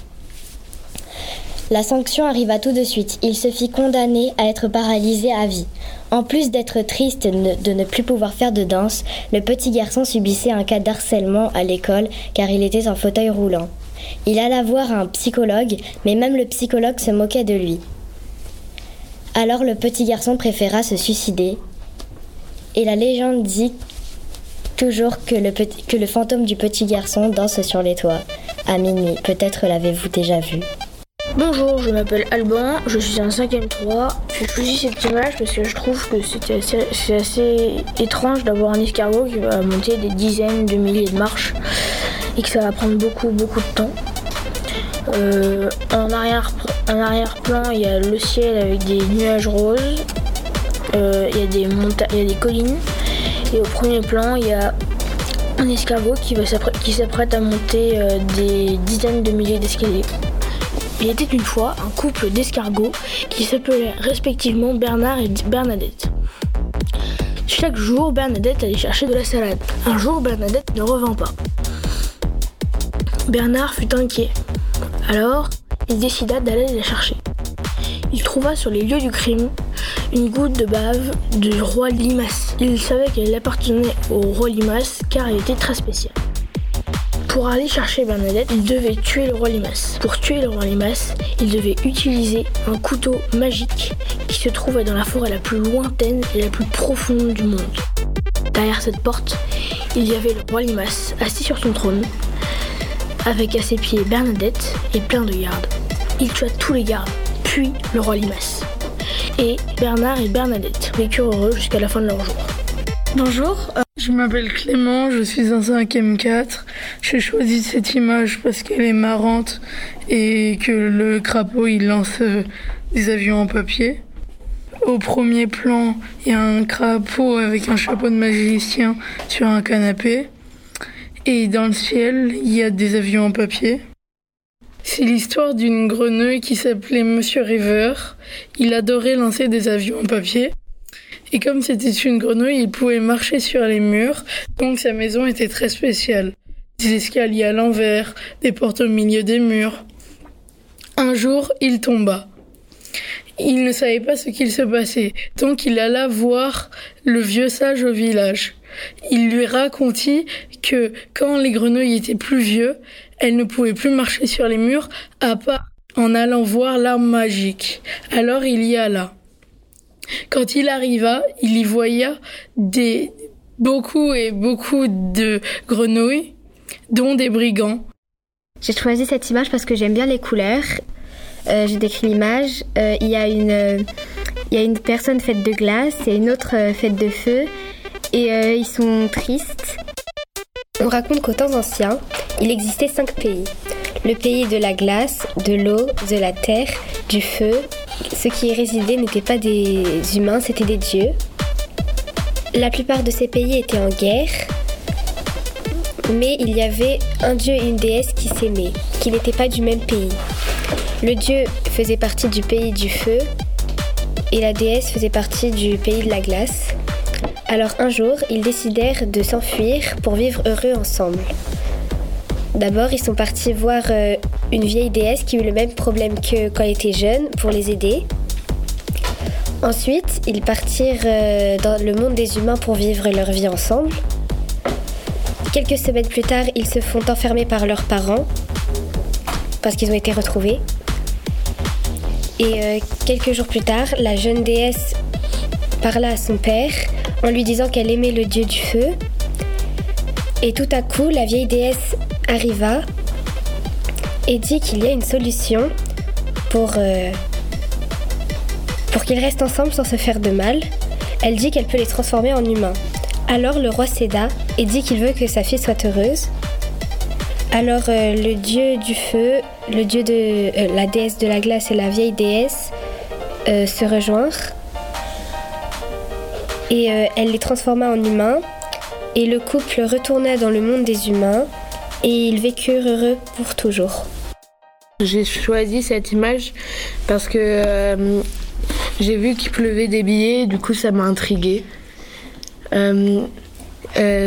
La sanction arriva tout de suite. Il se fit condamner à être paralysé à vie. En plus d'être triste de ne plus pouvoir faire de danse, le petit garçon subissait un cas d'harcèlement à l'école car il était en fauteuil roulant. Il alla voir un psychologue, mais même le psychologue se moquait de lui. Alors le petit garçon préféra se suicider. Et la légende dit toujours que le, que le fantôme du petit garçon danse sur les toits. À minuit, peut-être l'avez-vous déjà vu.
Bonjour, je m'appelle Alban, je suis en 5ème 3. J'ai choisi cette image parce que je trouve que c'est assez, étrange d'avoir un escargot qui va monter des dizaines de milliers de marches et que ça va prendre beaucoup beaucoup de temps. Euh, en arrière-plan, arrière il y a le ciel avec des nuages roses, euh, il, y a des collines et au premier plan, il y a un escargot qui, qui s'apprête à monter euh, des dizaines de milliers d'escaliers. Il était une fois un couple d'escargots qui s'appelaient respectivement Bernard et Bernadette. Chaque jour, Bernadette allait chercher de la salade. Un jour, Bernadette ne revint pas. Bernard fut inquiet. Alors, il décida d'aller la chercher. Il trouva sur les lieux du crime une goutte de bave du roi Limas. Il savait qu'elle appartenait au roi Limas car elle était très spéciale. Pour aller chercher Bernadette, il devait tuer le roi Limas. Pour tuer le roi Limas, il devait utiliser un couteau magique qui se trouvait dans la forêt la plus lointaine et la plus profonde du monde. Derrière cette porte, il y avait le roi Limas assis sur son trône, avec à ses pieds Bernadette et plein de gardes. Il tua tous les gardes, puis le roi Limas. Et Bernard et Bernadette vécurent heureux jusqu'à la fin de leur jour.
Bonjour, euh, je m'appelle Clément, je suis en 5ème 4. J'ai choisi cette image parce qu'elle est marrante et que le crapaud il lance euh, des avions en papier.
Au premier plan, il y a un crapaud avec un chapeau de magicien sur un canapé. Et dans le ciel, il y a des avions en papier. C'est l'histoire d'une grenouille qui s'appelait Monsieur River. Il adorait lancer des avions en papier. Et comme c'était une grenouille, il pouvait marcher sur les murs, donc sa maison était très spéciale. Des escaliers à l'envers, des portes au milieu des murs. Un jour, il tomba. Il ne savait pas ce qu'il se passait, donc il alla voir le vieux sage au village. Il lui racontit que quand les grenouilles étaient plus vieux, elles ne pouvaient plus marcher sur les murs à part en allant voir l'arme magique. Alors il y alla. Quand il arriva, il y voya des beaucoup et beaucoup de grenouilles, dont des brigands.
J'ai choisi cette image parce que j'aime bien les couleurs. Euh, J'ai décrit l'image. Il y a une, euh, il y a une personne faite de glace et une autre euh, faite de feu, et euh, ils sont tristes. On raconte qu'aux temps anciens, il existait cinq pays. Le pays de la glace, de l'eau, de la terre, du feu. Ceux qui y résidaient n'étaient pas des humains, c'étaient des dieux. La plupart de ces pays étaient en guerre, mais il y avait un dieu et une déesse qui s'aimaient, qui n'étaient pas du même pays. Le dieu faisait partie du pays du feu et la déesse faisait partie du pays de la glace. Alors un jour, ils décidèrent de s'enfuir pour vivre heureux ensemble. D'abord, ils sont partis voir euh, une vieille déesse qui eut le même problème que quand elle était jeune pour les aider. Ensuite, ils partirent euh, dans le monde des humains pour vivre leur vie ensemble. Quelques semaines plus tard, ils se font enfermer par leurs parents parce qu'ils ont été retrouvés. Et euh, quelques jours plus tard, la jeune déesse parla à son père en lui disant qu'elle aimait le dieu du feu. Et tout à coup, la vieille déesse arriva et dit qu'il y a une solution pour, euh, pour qu'ils restent ensemble sans se faire de mal. Elle dit qu'elle peut les transformer en humains. Alors le roi céda et dit qu'il veut que sa fille soit heureuse. Alors euh, le dieu du feu, le dieu de euh, la déesse de la glace et la vieille déesse se rejoignent. Et euh, elle les transforma en humains. Et le couple retourna dans le monde des humains. Et ils vécurent heureux pour toujours.
J'ai choisi cette image parce que euh, j'ai vu qu'il pleuvait des billets, du coup ça m'a intriguée. Euh,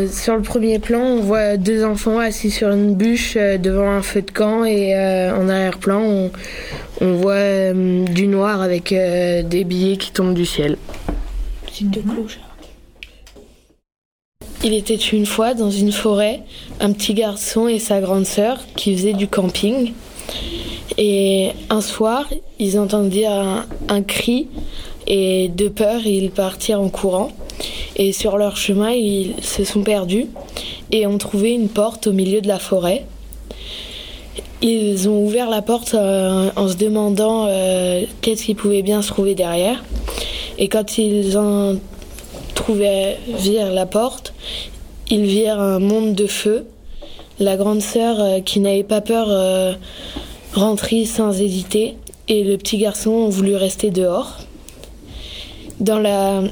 sur le premier plan, on voit deux enfants assis sur une bûche devant un feu de camp et en arrière-plan, on, voit du noir avec des billets qui tombent du ciel. Il était une fois dans une forêt un petit garçon et sa grande sœur qui faisaient du camping. Et un soir, ils entendirent un, un cri et de peur, ils partirent en courant. Et sur leur chemin, ils se sont perdus et ont trouvé une porte au milieu de la forêt. Ils ont ouvert la porte euh, en se demandant euh, qu'est-ce qui pouvait bien se trouver derrière. Et quand ils ont trouvé virent la porte, ils virent un monde de feu. La grande sœur, euh, qui n'avait pas peur, euh, rentrit sans hésiter, et le petit garçon ont voulu rester dehors. Dans le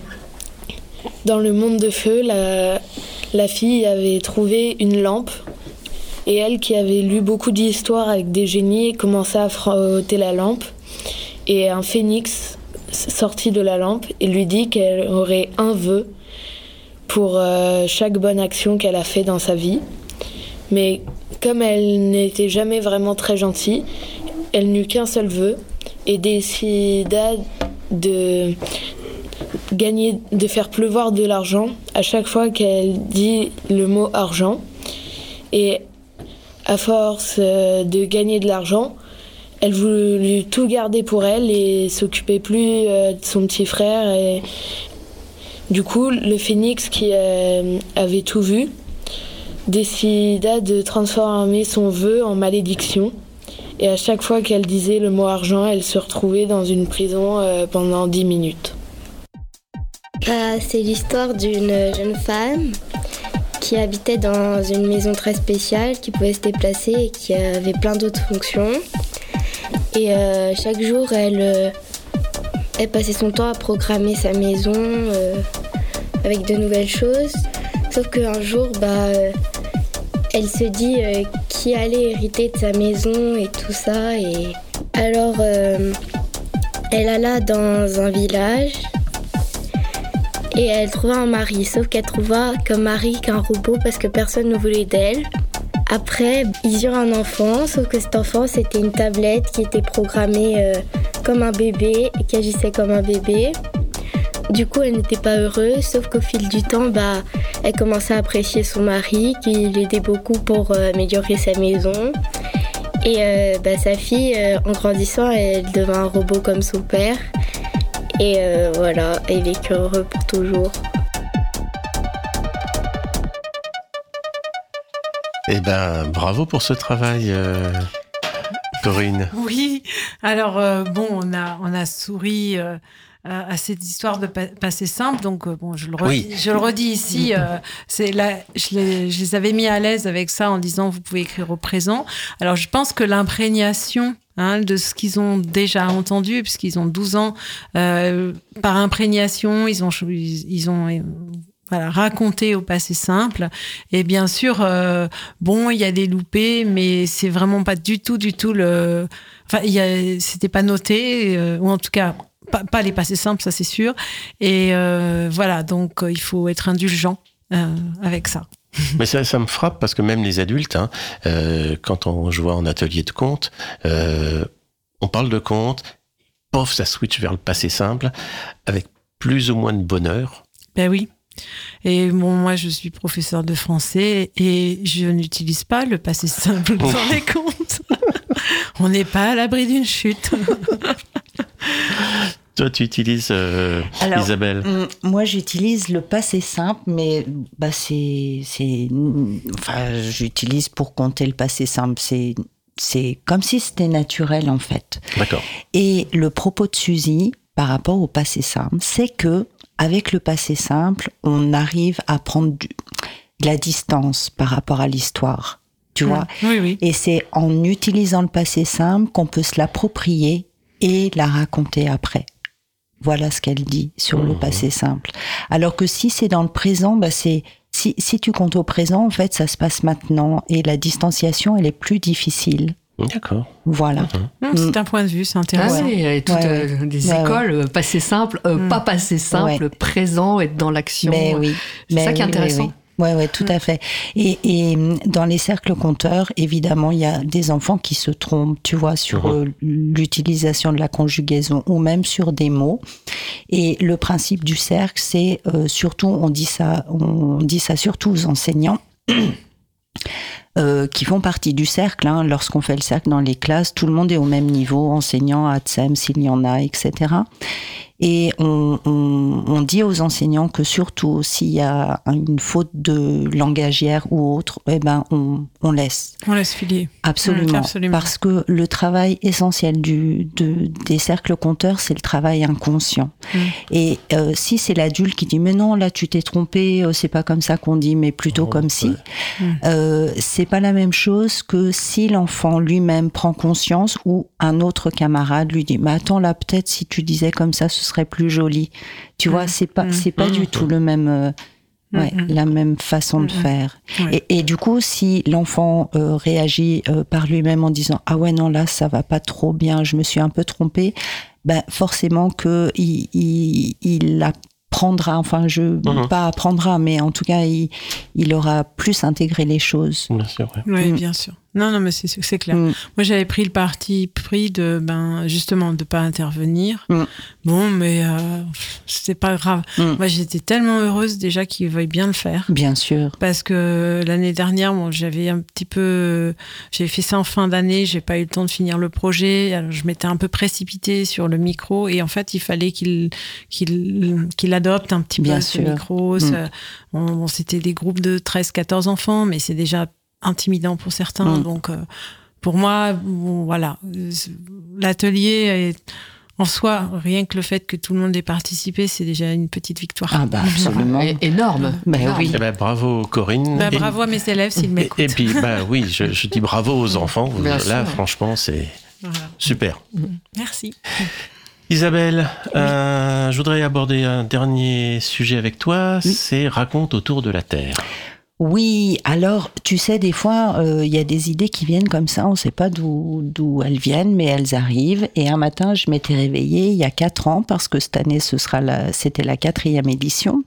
monde de feu, la, la fille avait trouvé une lampe, et elle, qui avait lu beaucoup d'histoires avec des génies, commença à frotter la lampe, et un phénix sortit de la lampe et lui dit qu'elle aurait un vœu pour euh, chaque bonne action qu'elle a fait dans sa vie. Mais comme elle n'était jamais vraiment très gentille, elle n'eut qu'un seul vœu et décida de gagner, de faire pleuvoir de l'argent à chaque fois qu'elle dit le mot argent. Et à force euh, de gagner de l'argent, elle voulut tout garder pour elle et s'occupait plus euh, de son petit frère. Et du coup, le phénix qui euh, avait tout vu décida de transformer son vœu en malédiction. Et à chaque fois qu'elle disait le mot argent, elle se retrouvait dans une prison euh, pendant 10 minutes.
C'est l'histoire d'une jeune femme qui habitait dans une maison très spéciale, qui pouvait se déplacer et qui avait plein d'autres fonctions. Et euh, chaque jour, elle, euh, elle passait son temps à programmer sa maison avec de nouvelles choses. Sauf qu'un jour, bah, elle se dit qui allait hériter de sa maison et tout ça. Et alors, elle alla dans un village et elle trouva un mari, sauf qu'elle trouva comme mari qu'un robot parce que personne ne voulait d'elle. Après, ils eurent un enfant, sauf que cet enfant, c'était une tablette qui était programmée euh, comme un bébé et qui agissait comme un bébé. Du coup, elle n'était pas heureuse, sauf qu'au fil du temps, bah, elle commençait à apprécier son mari, qui l'aidait beaucoup pour euh, améliorer sa maison. Et euh, bah, sa fille, en grandissant, elle devint un robot comme son père. Et voilà, et vécu heureux pour toujours.
Eh ben, bravo pour ce travail, euh, Corinne.
Oui, alors euh, bon, on a, on a souri à cette histoire de passé simple. Donc, bon, je le redis, je le redis ici. c'est là, je les, je les, avais mis à l'aise avec ça en disant vous pouvez écrire au présent. Alors, je pense que l'imprégnation Hein, de ce qu'ils ont déjà entendu, puisqu'ils ont 12 ans, euh, par imprégnation, ils ont, ils ont euh, voilà, raconté au passé simple. Et bien sûr, euh, bon, il y a des loupés, mais c'est vraiment pas du tout, du tout le. Enfin, c'était pas noté, ou en tout cas, pas, pas, les passés simples, ça c'est sûr. Et voilà, donc il faut être indulgent avec ça.
Mais ça, ça me frappe parce que même les adultes, hein, euh, quand on, je vois en atelier de compte, euh, on parle de compte, pof, ça switch vers le passé simple, avec plus ou moins de bonheur.
Ben oui. Et bon, moi, je suis professeur de français et je n'utilise pas le passé simple dans les comptes. on n'est pas à l'abri d'une chute.
Toi, tu utilises, euh, Isabelle
mm, Moi, j'utilise le passé simple, mais bah, c'est, c'est, enfin, j'utilise pour compter le passé simple. C'est, c'est comme si c'était naturel, en fait.
D'accord.
Et le propos de Suzy, par rapport au passé simple, c'est que avec le passé simple, on arrive à prendre de la distance par rapport à l'histoire. Tu vois
oui, oui.
Et c'est en utilisant le passé simple qu'on peut se l'approprier et la raconter après. Voilà ce qu'elle dit sur le mmh. passé simple. Alors que si c'est dans le présent, bah c'est si, si tu comptes au présent, en fait, ça se passe maintenant et la distanciation, elle est plus difficile.
D'accord.
Voilà.
Mmh. C'est un point de vue, c'est intéressant.
Ah il y a toutes euh, des écoles, euh, passé simple, euh, mmh. pas passé simple, présent, être dans l'action.
Mais oui.
C'est ça qui est intéressant.
Ouais, ouais, tout à fait. Et, et, dans les cercles compteurs, évidemment, il y a des enfants qui se trompent, tu vois, sur euh, l'utilisation de la conjugaison ou même sur des mots. Et le principe du cercle, c'est euh, surtout, on dit ça, on dit ça surtout aux enseignants. Euh, qui font partie du cercle. Hein. Lorsqu'on fait le cercle dans les classes, tout le monde est au même niveau, enseignant, ATSEM, s'il y en a, etc. Et on, on, on, dit aux enseignants que surtout s'il y a une faute de langagière ou autre, eh ben on, on laisse.
On laisse filer.
Absolument. Parce que le travail essentiel du, de, des cercles compteurs, c'est le travail inconscient. Mm. Et euh, si c'est l'adulte qui dit mais non là tu t'es trompé, euh, c'est pas comme ça qu'on dit, mais plutôt oh, comme si, mm. euh, c'est pas la même chose que si l'enfant lui-même prend conscience ou un autre camarade lui dit mais attends là peut-être si tu disais comme ça ce serait plus joli. Tu vois, mm. c'est pas, mm. c'est pas du mm. tout le même, euh, ouais, la même façon de faire. Et, et, du coup, si l'enfant euh, réagit euh, par lui-même en disant ah ouais non là ça va pas trop bien, je me suis un peu trompé, ben forcément que il, il, il apprendra, enfin je mm-hmm. pas apprendra, mais en tout cas il, il aura plus intégré les choses.
Bien sûr.
Oui, bien sûr. Non, non, mais c'est clair. Mm. Moi, j'avais pris le parti pris de, ben, justement, de pas intervenir. Mm. Bon, mais euh, c'est pas grave. Mm. Moi, j'étais tellement heureuse déjà qu'il veuille bien le faire.
Bien sûr.
Parce que l'année dernière, bon, j'avais un petit peu, j'ai fait ça en fin d'année, j'ai pas eu le temps de finir le projet. Alors, je m'étais un peu précipitée sur le micro et en fait, il fallait qu'il qu'il qu'il adopte un petit peu ce micro. on, c'était des groupes de 13-14 enfants, mais c'est déjà intimidant pour certains. Mm. Donc, euh, pour moi, voilà, l'atelier est en soi, rien que le fait que tout le monde ait participé, c'est déjà une petite victoire.
Ah bah absolument.
énorme.
Bah, oui.
Eh ben, bravo Corinne.
Bah, bravo à mes élèves s'ils m'écoutent.
Et, puis bah oui, je, dis bravo aux enfants. Là, franchement, c'est super.
Merci.
Isabelle, euh, je voudrais aborder un dernier sujet avec toi, c'est raconte autour de la Terre.
Oui, alors tu sais, des fois, euh, il y a des idées qui viennent comme ça, on ne sait pas d'où elles viennent, mais elles arrivent. Et un matin, je m'étais réveillée il y a quatre ans, parce que cette année, ce sera c'était la quatrième édition,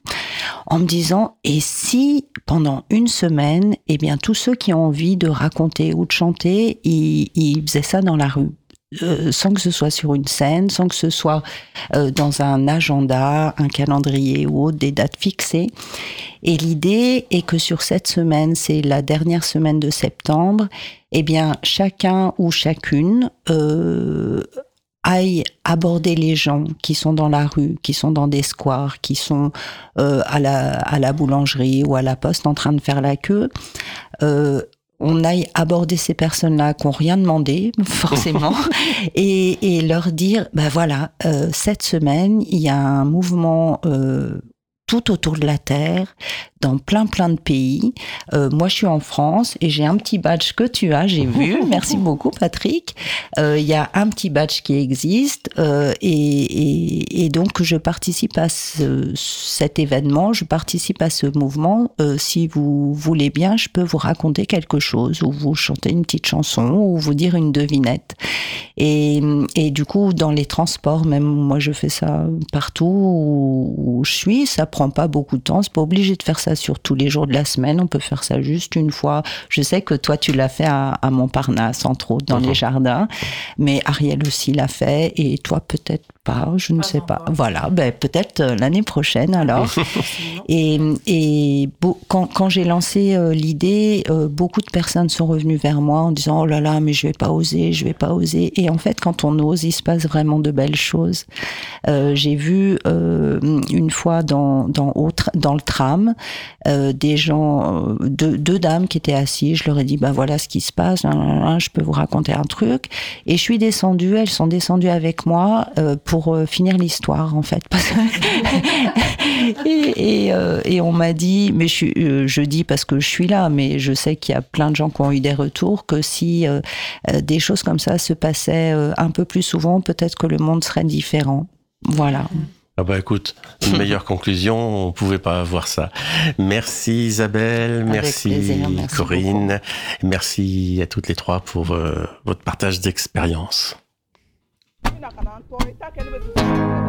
en me disant, et si pendant une semaine, eh bien, tous ceux qui ont envie de raconter ou de chanter, ils, ils faisaient ça dans la rue euh, sans que ce soit sur une scène, sans que ce soit euh, dans un agenda, un calendrier ou autre, des dates fixées. Et l'idée est que sur cette semaine, c'est la dernière semaine de septembre, eh bien, chacun ou chacune euh, aille aborder les gens qui sont dans la rue, qui sont dans des squares, qui sont euh, à, la, à la boulangerie ou à la poste en train de faire la queue. Euh, on aille aborder ces personnes-là qui n'ont rien demandé, forcément, et, et, leur dire, ben voilà, euh, cette semaine, il y a un mouvement euh, tout autour de la Terre dans plein plein de pays. Euh, moi, je suis en France et j'ai un petit badge que tu as, j'ai vu. Merci beaucoup, Patrick. Euh, il y a un petit badge qui existe euh, et, et, et, donc je participe à ce, cet événement, je participe à ce mouvement. Euh, si vous voulez bien, je peux vous raconter quelque chose ou vous chanter une petite chanson ou vous dire une devinette. Et, et du coup, dans les transports, même moi, je fais ça partout où, où je suis. Ça prend pas beaucoup de temps. C'est pas obligé de faire ça sur tous les jours de la semaine. On peut faire ça juste une fois. Je sais que toi, tu l'as fait à, à, Montparnasse, entre autres, dans les jardins. Mais Ariel aussi l'a fait. Et toi, peut-être pas, je ne sais pas. Voilà, ben, peut-être euh, l'année prochaine alors. et et quand, quand j'ai lancé euh, l'idée, euh, beaucoup de personnes sont revenues vers moi en disant Oh là là, mais je vais pas oser, je vais pas oser. Et en fait, quand on ose, il se passe vraiment de belles choses. j'ai vu une fois dans, dans, dans le tram des gens, deux, deux, dames qui étaient assises. Je leur ai dit Ben voilà ce qui se passe, je peux vous raconter un truc. Et je suis descendue, elles sont descendues avec moi pour euh, finir l'histoire en fait. et, et, euh, et, on m'a dit, mais je, euh, je, dis parce que je suis là, mais je sais qu'il y a plein de gens qui ont eu des retours que si euh, des choses comme ça se passaient un peu plus souvent, peut-être que le monde serait différent. Voilà.
Ah bah écoute, une meilleure conclusion, on pouvait pas avoir ça. Merci Isabelle, merci, merci, Corinne, merci à toutes les trois pour euh, votre partage d'expérience.
na kana an tɔɔrɔ i t'a kɛ ne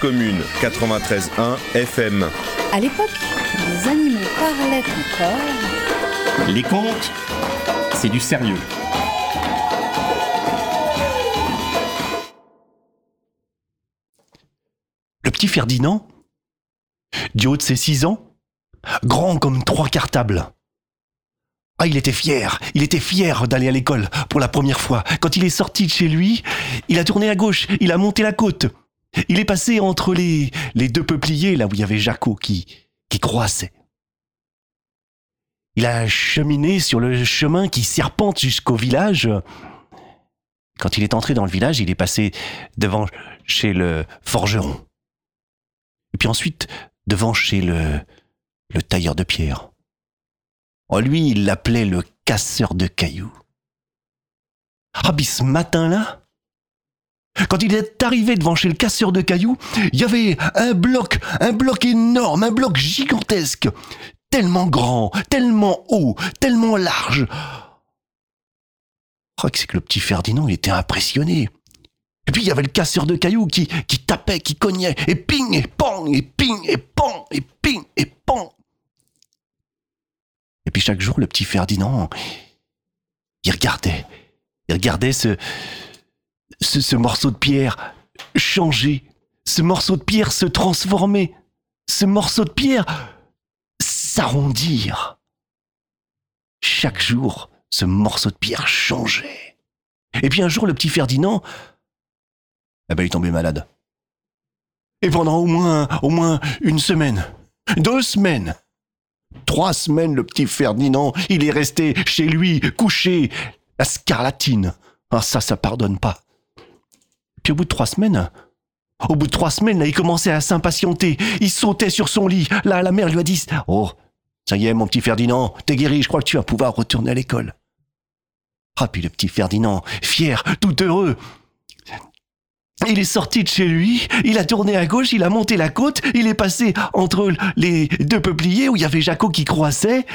Commune 93.1 FM.
À l'époque, les animaux parlaient encore.
Les contes, c'est du sérieux.
Le petit Ferdinand, du haut de ses six ans, grand comme trois cartables. Ah, il était fier, il était fier d'aller à l'école pour la première fois. Quand il est sorti de chez lui, il a tourné à gauche, il a monté la côte. Il est passé entre les, deux peupliers, là où il y avait Jaco qui, croissait. Il a cheminé sur le chemin qui serpente jusqu'au village. Quand il est entré dans le village, il est passé devant chez le forgeron. Et puis ensuite, devant chez le, le tailleur de pierre. Oh, lui, il l'appelait le casseur de cailloux. Ah, puis ce matin-là, quand il est arrivé devant chez le casseur de cailloux, il y avait un bloc, un bloc énorme, un bloc gigantesque, tellement grand, tellement haut, tellement large. Oh, c'est que le petit Ferdinand, il était impressionné. Et puis il y avait le casseur de cailloux qui, qui tapait, qui cognait, et ping, et pong, et ping, et pong, et ping, et pong. Et puis chaque jour, le petit Ferdinand, il regardait, il regardait ce, ce, morceau de pierre changer, ce morceau de pierre se transformer, ce morceau de pierre s'arrondir. Chaque jour, ce morceau de pierre changeait. Et puis un jour, le petit Ferdinand, eh ben, il tombait malade. Et pendant au moins, au moins une semaine, deux semaines, trois semaines, le petit Ferdinand, il est resté chez lui, couché, la scarlatine. Ah, ça, ça pardonne pas. Puis au bout de trois semaines, au bout de trois semaines, il commençait à s'impatienter. Il sautait sur son lit. Là, la mère lui a dit Oh, ça y est, mon petit Ferdinand, t'es guéri, je crois que tu vas pouvoir retourner à l'école. Ah, puis le petit Ferdinand, fier, tout heureux, il est sorti de chez lui, il a tourné à gauche, il a monté la côte, il est passé entre les deux peupliers où il y avait Jaco qui croissait.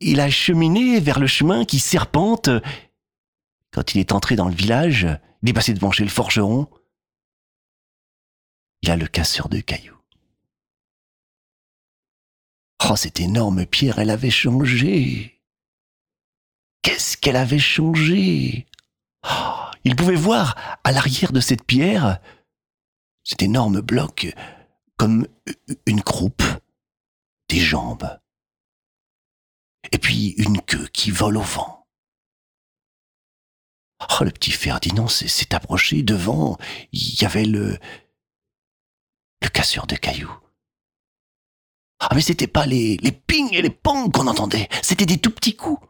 Il a cheminé vers le chemin qui serpente. Quand il est entré dans le village, il est passé devant chez le forgeron. Il a le casseur de cailloux. Oh, cette énorme pierre, elle avait changé. Qu'est-ce qu'elle avait changé? Oh, Il pouvait voir à l'arrière de cette pierre cet énorme bloc comme une croupe, des jambes, et puis une queue qui vole au vent. Oh, le petit Ferdinand s'est approché devant. Il y avait le. le casseur de cailloux. Ah, mais c'était pas les, les pings et les pangs qu'on entendait. C'était des tout petits coups.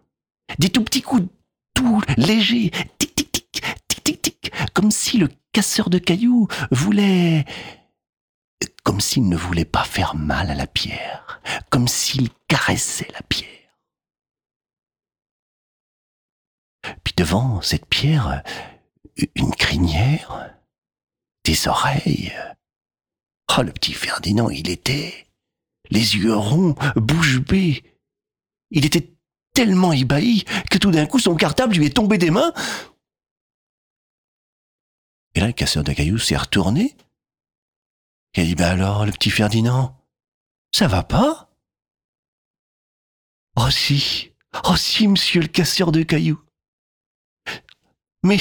Des tout petits coups tout légers. Tic, tic, tic, tic, tic, tic. Comme si le casseur de cailloux voulait. Comme s'il ne voulait pas faire mal à la pierre. Comme s'il caressait la pierre. Devant cette pierre, une crinière, des oreilles. Oh, le petit Ferdinand, il était les yeux ronds, bouche bée. Il était tellement ébahi que tout d'un coup son cartable lui est tombé des mains. Et là, le casseur de cailloux s'est retourné. Il a dit, ben alors, le petit Ferdinand, ça va pas? Oh si, oh si, monsieur le casseur de cailloux. Mais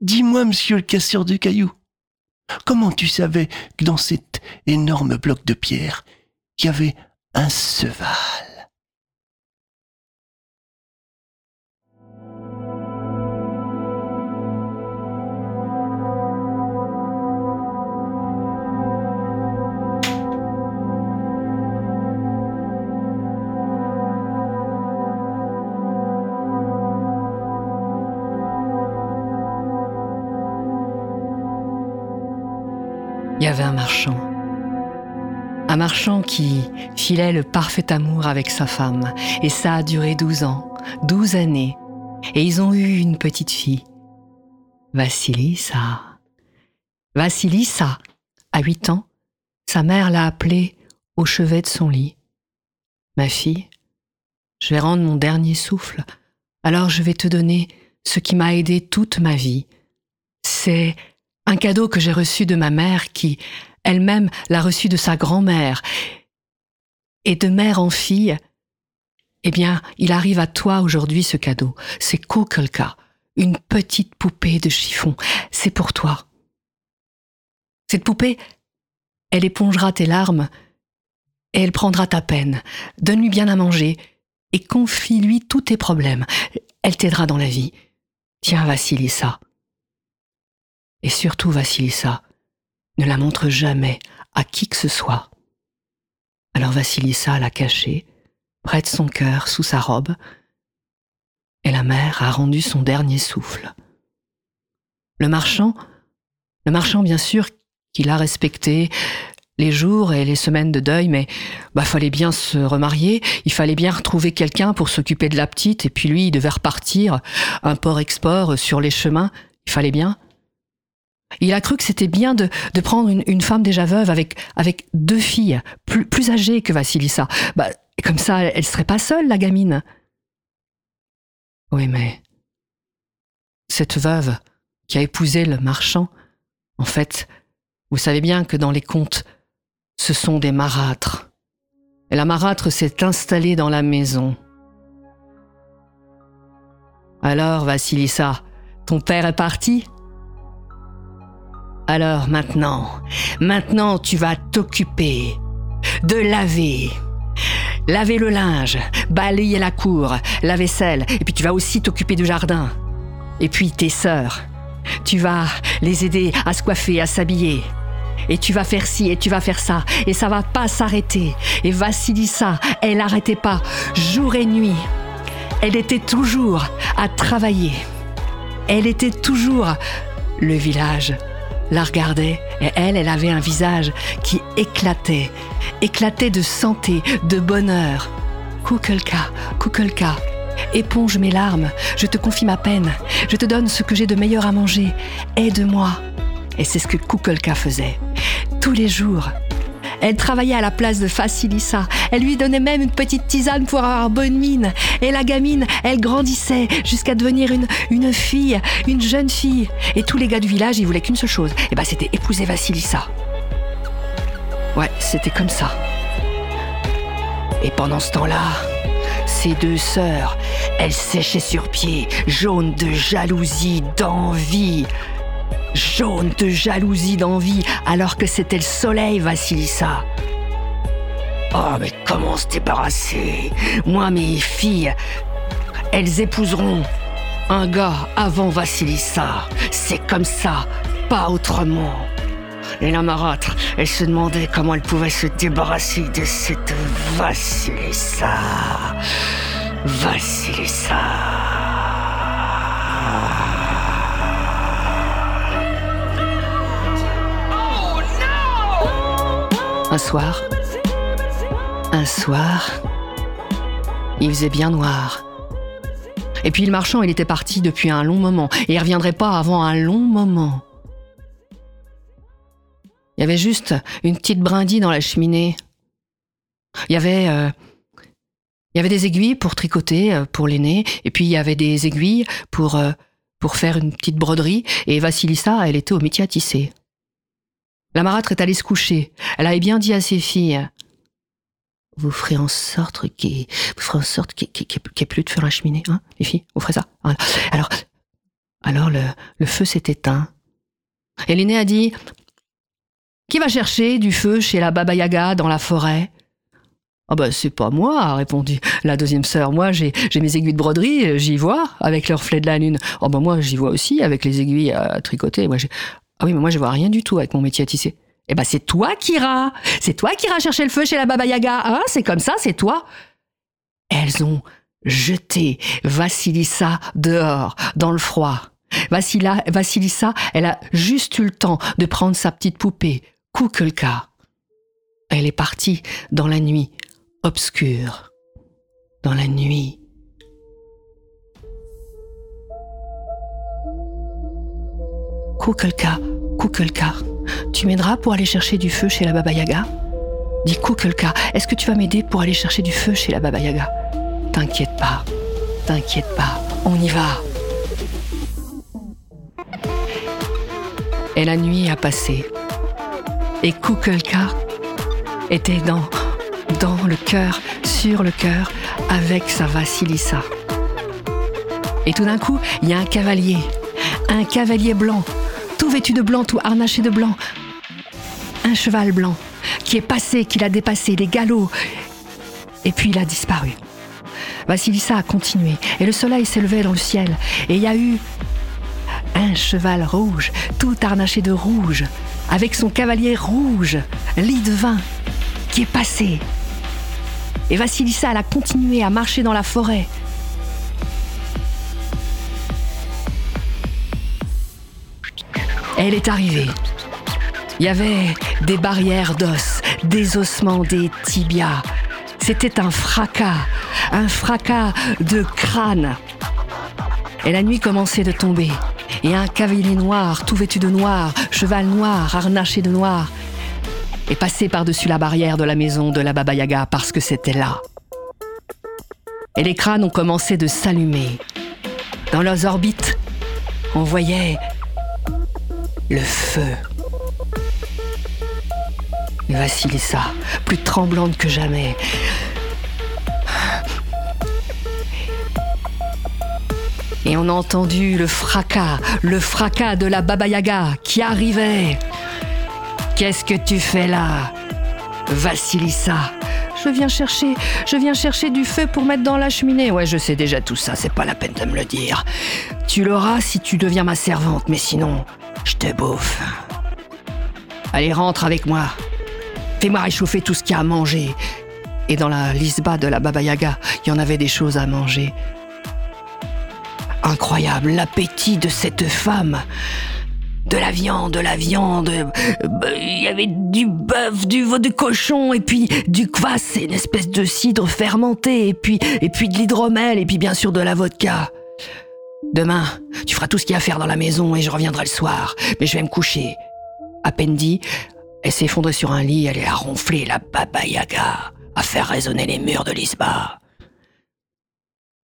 dis-moi, monsieur le casseur de cailloux, comment tu savais que dans cet énorme bloc de pierre, il y avait un seval?
Marchand qui filait le parfait amour avec sa femme. Et ça a duré douze ans, douze années. Et ils ont eu une petite fille. Vassilissa. Vassilissa, à huit ans, sa mère l'a appelée au chevet de son lit. Ma fille, je vais rendre mon dernier souffle, alors je vais te donner ce qui m'a aidé toute ma vie. C'est un cadeau que j'ai reçu de ma mère qui, elle-même, l'a reçu de sa grand-mère. Et de mère en fille, eh bien, il arrive à toi aujourd'hui ce cadeau. C'est Kukulka, une petite poupée de chiffon. C'est pour toi. Cette poupée, elle épongera tes larmes et elle prendra ta peine. Donne-lui bien à manger et confie-lui tous tes problèmes. Elle t'aidera dans la vie. Tiens, Vassilissa. Et surtout, Vassilissa, ne la montre jamais à qui que ce soit. Alors Vassilissa l'a cachée, près de son cœur, sous sa robe, et la mère a rendu son dernier souffle. Le marchand, le marchand bien sûr qu'il a respecté, les jours et les semaines de deuil, mais bah fallait bien se remarier, il fallait bien retrouver quelqu'un pour s'occuper de la petite, et puis lui, il devait repartir, un port-export sur les chemins, il fallait bien. Il a cru que c'était bien de, prendre une, femme déjà veuve avec, avec deux filles, plus, âgées que Vassilissa. Bah, comme ça, elle serait pas seule, la gamine. Oui, mais cette veuve qui a épousé le marchand, en fait, vous savez bien que dans les contes, ce sont des marâtres. Et la marâtre s'est installée dans la maison. Alors, Vassilissa, ton père est parti? Alors maintenant, maintenant tu vas t'occuper de laver. Laver le linge, balayer la cour, la vaisselle, et puis tu vas aussi t'occuper du jardin. Et puis tes sœurs, tu vas les aider à se coiffer, à s'habiller et tu vas faire ci et tu vas faire ça et ça va pas s'arrêter. Et Vassilissa, elle n'arrêtait pas jour et nuit. Elle était toujours à travailler. Elle était toujours le village la regardait et elle, elle avait un visage qui éclatait, éclatait de santé, de bonheur. Kukulka, Kukulka, éponge mes larmes, je te confie ma peine, je te donne ce que j'ai de meilleur à manger, aide-moi. Et c'est ce que Kukulka faisait. Tous les jours. Elle travaillait à la place de Facilissa. Elle lui donnait même une petite tisane pour avoir bonne mine. Et la gamine, elle grandissait jusqu'à devenir une, une fille, une jeune fille. Et tous les gars du village, ils voulaient qu'une seule chose. Et bah, c'était épouser Vassilissa. Ouais, c'était comme ça. Et pendant ce temps-là, ces deux sœurs, elles séchaient sur pied, jaunes de jalousie, d'envie jaune de jalousie, d'envie, alors que c'était le soleil, Vassilissa. Oh, mais comment se débarrasser? Moi, mes filles, elles épouseront un gars avant Vassilissa. C'est comme ça, pas autrement. Et la marâtre, elle se demandait comment elle pouvait se débarrasser de cette Vassilissa. Vassilissa. Un soir, un soir, il faisait bien noir. Et puis le marchand, il était parti depuis un long moment, et il reviendrait pas avant un long moment. Il y avait juste une petite brindille dans la cheminée. Il y avait, euh, il y avait des aiguilles pour tricoter euh, pour l'aîné, et puis il y avait des aiguilles pour, euh, pour faire une petite broderie, et Vassilissa, elle était au métier à tisser. La marâtre est allée se coucher. Elle avait bien dit à ses filles Vous ferez en sorte qu'il vous n'y ait plus de feu dans la cheminée, hein, les filles Vous ferez ça Alors, alors le, feu s'est éteint. Et l'aîné a dit Qui va chercher du feu chez la Baba Yaga dans la forêt? Ah bah c'est pas moi, a répondu la deuxième sœur. Moi j'ai mes aiguilles de broderie, j'y vois avec le reflet de la lune. Oh bah moi j'y vois aussi avec les aiguilles à tricoter. Moi ah oui, mais moi je vois rien du tout avec mon métier à tisser. Eh ben c'est toi qui iras. C'est toi qui iras chercher le feu chez la Baba Yaga, hein? C'est comme ça, c'est toi. Elles ont jeté Vassilissa dehors, dans le froid. Vassila, Vassilissa, elle a juste eu le temps de prendre sa petite poupée, Kukulka. Elle est partie dans la nuit obscure. Dans la nuit Kukulka, Kukulka, tu m'aideras pour aller chercher du feu chez la Baba Yaga? Dis Kukulka, est-ce que tu vas m'aider pour aller chercher du feu chez la Baba Yaga? T'inquiète pas, t'inquiète pas, on y va. Et la nuit a passé. Et Kukulka était dans, dans le cœur, sur le cœur, avec sa Vassilissa. Et tout d'un coup, il y a un cavalier, un cavalier blanc, tout vêtu de blanc, tout harnaché de blanc, un cheval blanc, qui est passé, qui l'a dépassé, des galops, et puis il a disparu. Vassilissa a continué, et le soleil levé dans le ciel, et il y a eu un cheval rouge, tout harnaché de rouge, avec son cavalier rouge, lit qui est passé. Et Vassilissa, elle a continué à marcher dans la forêt, Elle est arrivée. Il y avait des barrières d'os, des ossements, des tibias. C'était un fracas, un fracas de crâne. Et la nuit commençait de tomber. Et un cavalier noir, tout vêtu de noir, cheval noir, harnaché de noir, est passé par-dessus la barrière de la maison de la Baba Yaga parce que c'était là. Et les crânes ont commencé de s'allumer. Dans leurs orbites, on voyait le feu. Vassilissa, plus tremblante que jamais. Et on a entendu le fracas, le fracas de la Baba Yaga qui arrivait. Qu'est-ce que tu fais là Vassilissa je viens chercher, je viens chercher du feu pour mettre dans la cheminée. Ouais, je sais déjà tout ça, c'est pas la peine de me le dire. Tu l'auras si tu deviens ma servante, mais sinon, je te bouffe. Allez, rentre avec moi. Fais-moi réchauffer tout ce qu'il y a à manger. Et dans la lisba de la Baba Yaga, il y en avait des choses à manger. Incroyable, l'appétit de cette femme. De la viande, de la viande. Il y avait du bœuf, du veau de cochon, et puis du kvass, une espèce de cidre fermenté, et puis, et puis de l'hydromel, et puis bien sûr de la vodka. Demain, tu feras tout ce qu'il y a à faire dans la maison et je reviendrai le soir. Mais je vais me coucher. À peine dit, elle s'est effondrée sur un lit, elle est à ronfler la Baba Yaga, à faire résonner les murs de l'Isba.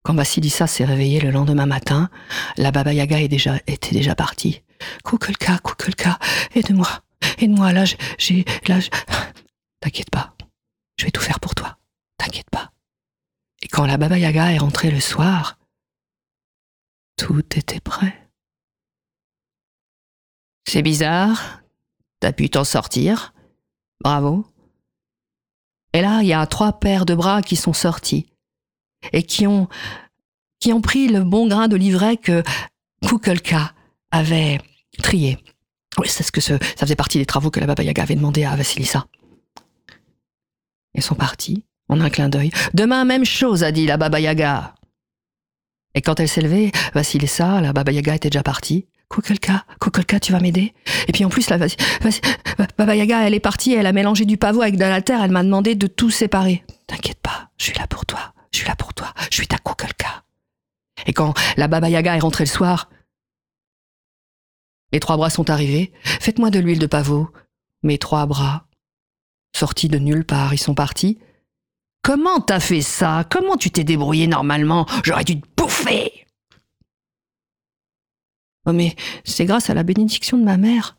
Quand Vassilissa s'est réveillée le lendemain matin, la Baba Yaga était déjà partie. Kukulka, Kukulka, aide-moi, aide-moi, là, j'ai, T'inquiète pas, je vais tout faire pour toi, t'inquiète pas. Et quand la Baba Yaga est rentrée le soir, tout était prêt. C'est bizarre. T'as pu t'en sortir. Bravo. Et là, il y a trois paires de bras qui sont sortis et qui ont, qui ont pris le bon grain de livret que Kukulka avait trié. Oui, c'est ce que ça faisait partie des travaux que la Baba Yaga avait demandé à Vassilissa. Ils sont partis, en un clin d'œil. Demain, même chose, a dit la Baba Yaga. Et quand elle s'est levée, ça, la Baba Yaga était déjà partie. Kukulka, Kukulka, tu vas m'aider? Et puis en plus, la Baba Yaga, elle est partie, elle a mélangé du pavot avec de la terre, elle m'a demandé de tout séparer. T'inquiète pas, je suis là pour toi, je suis là pour toi, je suis ta Kukulka. Et quand la Baba Yaga est rentrée le soir, les trois bras sont arrivés. Faites-moi de l'huile de pavot. Mes trois bras, sortis de nulle part, ils sont partis. Comment t'as fait ça? Comment tu t'es débrouillé normalement? J'aurais dû te bouffer Oh mais c'est grâce à la bénédiction de ma mère.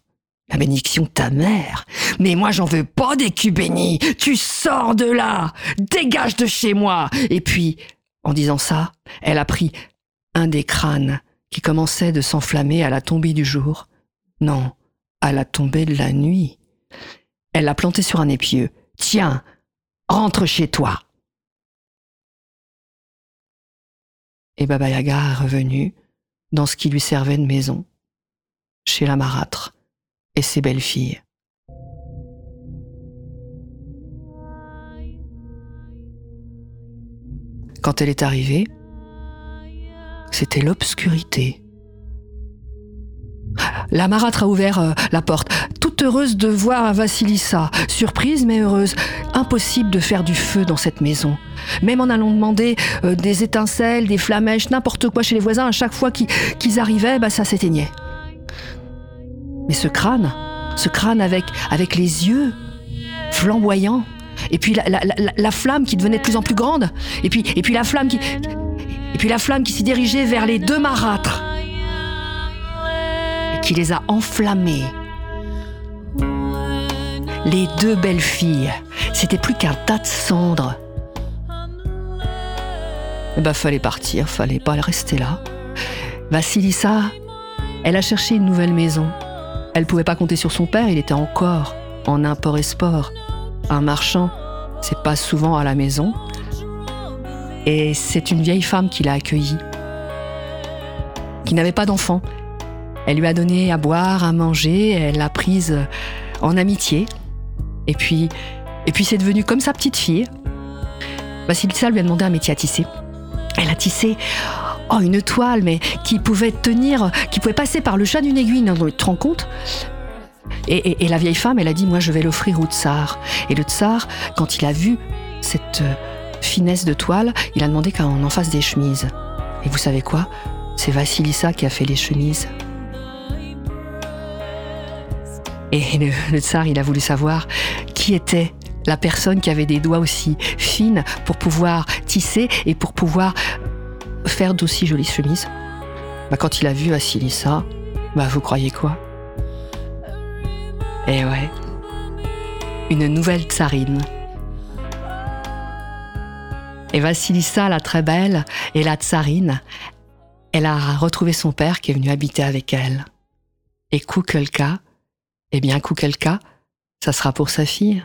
La bénédiction de ta mère Mais moi j'en veux pas des culs bénis Tu sors de là Dégage de chez moi Et puis, en disant ça, elle a pris un des crânes qui commençait de s'enflammer à la tombée du jour. Non, à la tombée de la nuit. Elle l'a planté sur un épieu. Tiens, Rentre chez toi. Et Baba Yaga est revenu dans ce qui lui servait de maison, chez la marâtre et ses belles filles. Quand elle est arrivée, c'était l'obscurité. La marâtre a ouvert euh, la porte, heureuse de voir Vassilissa, surprise mais heureuse. Impossible de faire du feu dans cette maison. Même en allant demander euh, des étincelles, des flamèches, n'importe quoi chez les voisins, à chaque fois qu'ils arrivaient, bah, ça s'éteignait. Mais ce crâne, ce crâne avec, avec les yeux flamboyants, Et puis la, flamme qui devenait de plus en plus grande. Et puis, et puis la flamme qui. Et puis la flamme qui s'est dirigée vers les deux marâtres. Et qui les a enflammés. Les deux belles filles, c'était plus qu'un tas de cendres. Eh ben, fallait partir, fallait pas rester là. Vassilissa, elle a cherché une nouvelle maison. Elle pouvait pas compter sur son père, il était encore en import-export. Un marchand, c'est pas souvent à la maison. Et c'est une vieille femme qui l'a accueillie, qui n'avait pas d'enfant. Elle lui a donné à boire, à manger, elle l'a prise en amitié. Et puis, et puis c'est devenu comme sa petite fille. Vassilissa lui a demandé un métier à tisser. Elle a tissé oh, une toile, mais qui pouvait tenir, qui pouvait passer par le chat d'une aiguille. Tu te rends compte? Et, la vieille femme, elle a dit, moi je vais l'offrir au tsar. Et le tsar, quand il a vu cette euh, finesse de toile, il a demandé qu'on en fasse des chemises. Et vous savez quoi? C'est Vassilissa qui a fait les chemises. Et le, tsar, il a voulu savoir qui était la personne qui avait des doigts aussi fines pour pouvoir tisser et pour pouvoir faire d'aussi jolies chemises. Bah, quand il a vu Vassilissa, bah vous croyez quoi? Eh ouais, une nouvelle tsarine. Et Vassilissa, la très belle, et la tsarine, elle a retrouvé son père qui est venu habiter avec elle. Et Kukelka, eh bien Kukelka, ça sera pour sa fille.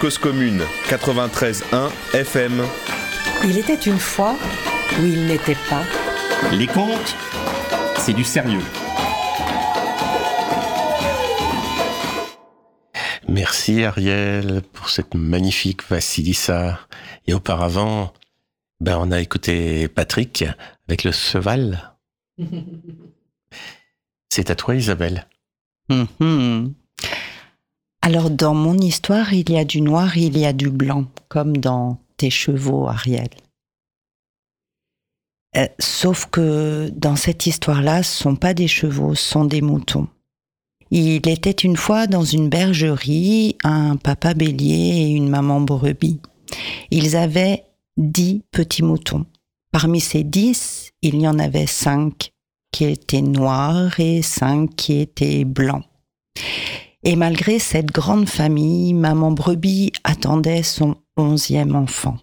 Cause Commune 93.1 FM.
Il était une fois où il n'était pas.
Les contes, c'est du sérieux.
Merci Ariel pour cette magnifique Vassilissa. Et auparavant, ben on a écouté Patrick avec le cheval. c'est à toi Isabelle.
Mm-hmm. Alors dans mon histoire, il y a du noir, il y a du blanc, comme dans tes chevaux, Ariel. Euh, sauf que dans cette histoire-là, ce sont pas des chevaux, ce sont des moutons. Il était une fois dans une bergerie un papa bélier et une maman brebis. Ils avaient dix petits moutons. Parmi ces dix, il y en avait cinq qui étaient noirs et cinq qui étaient blancs. Et malgré cette grande famille, maman brebis attendait son onzième enfant.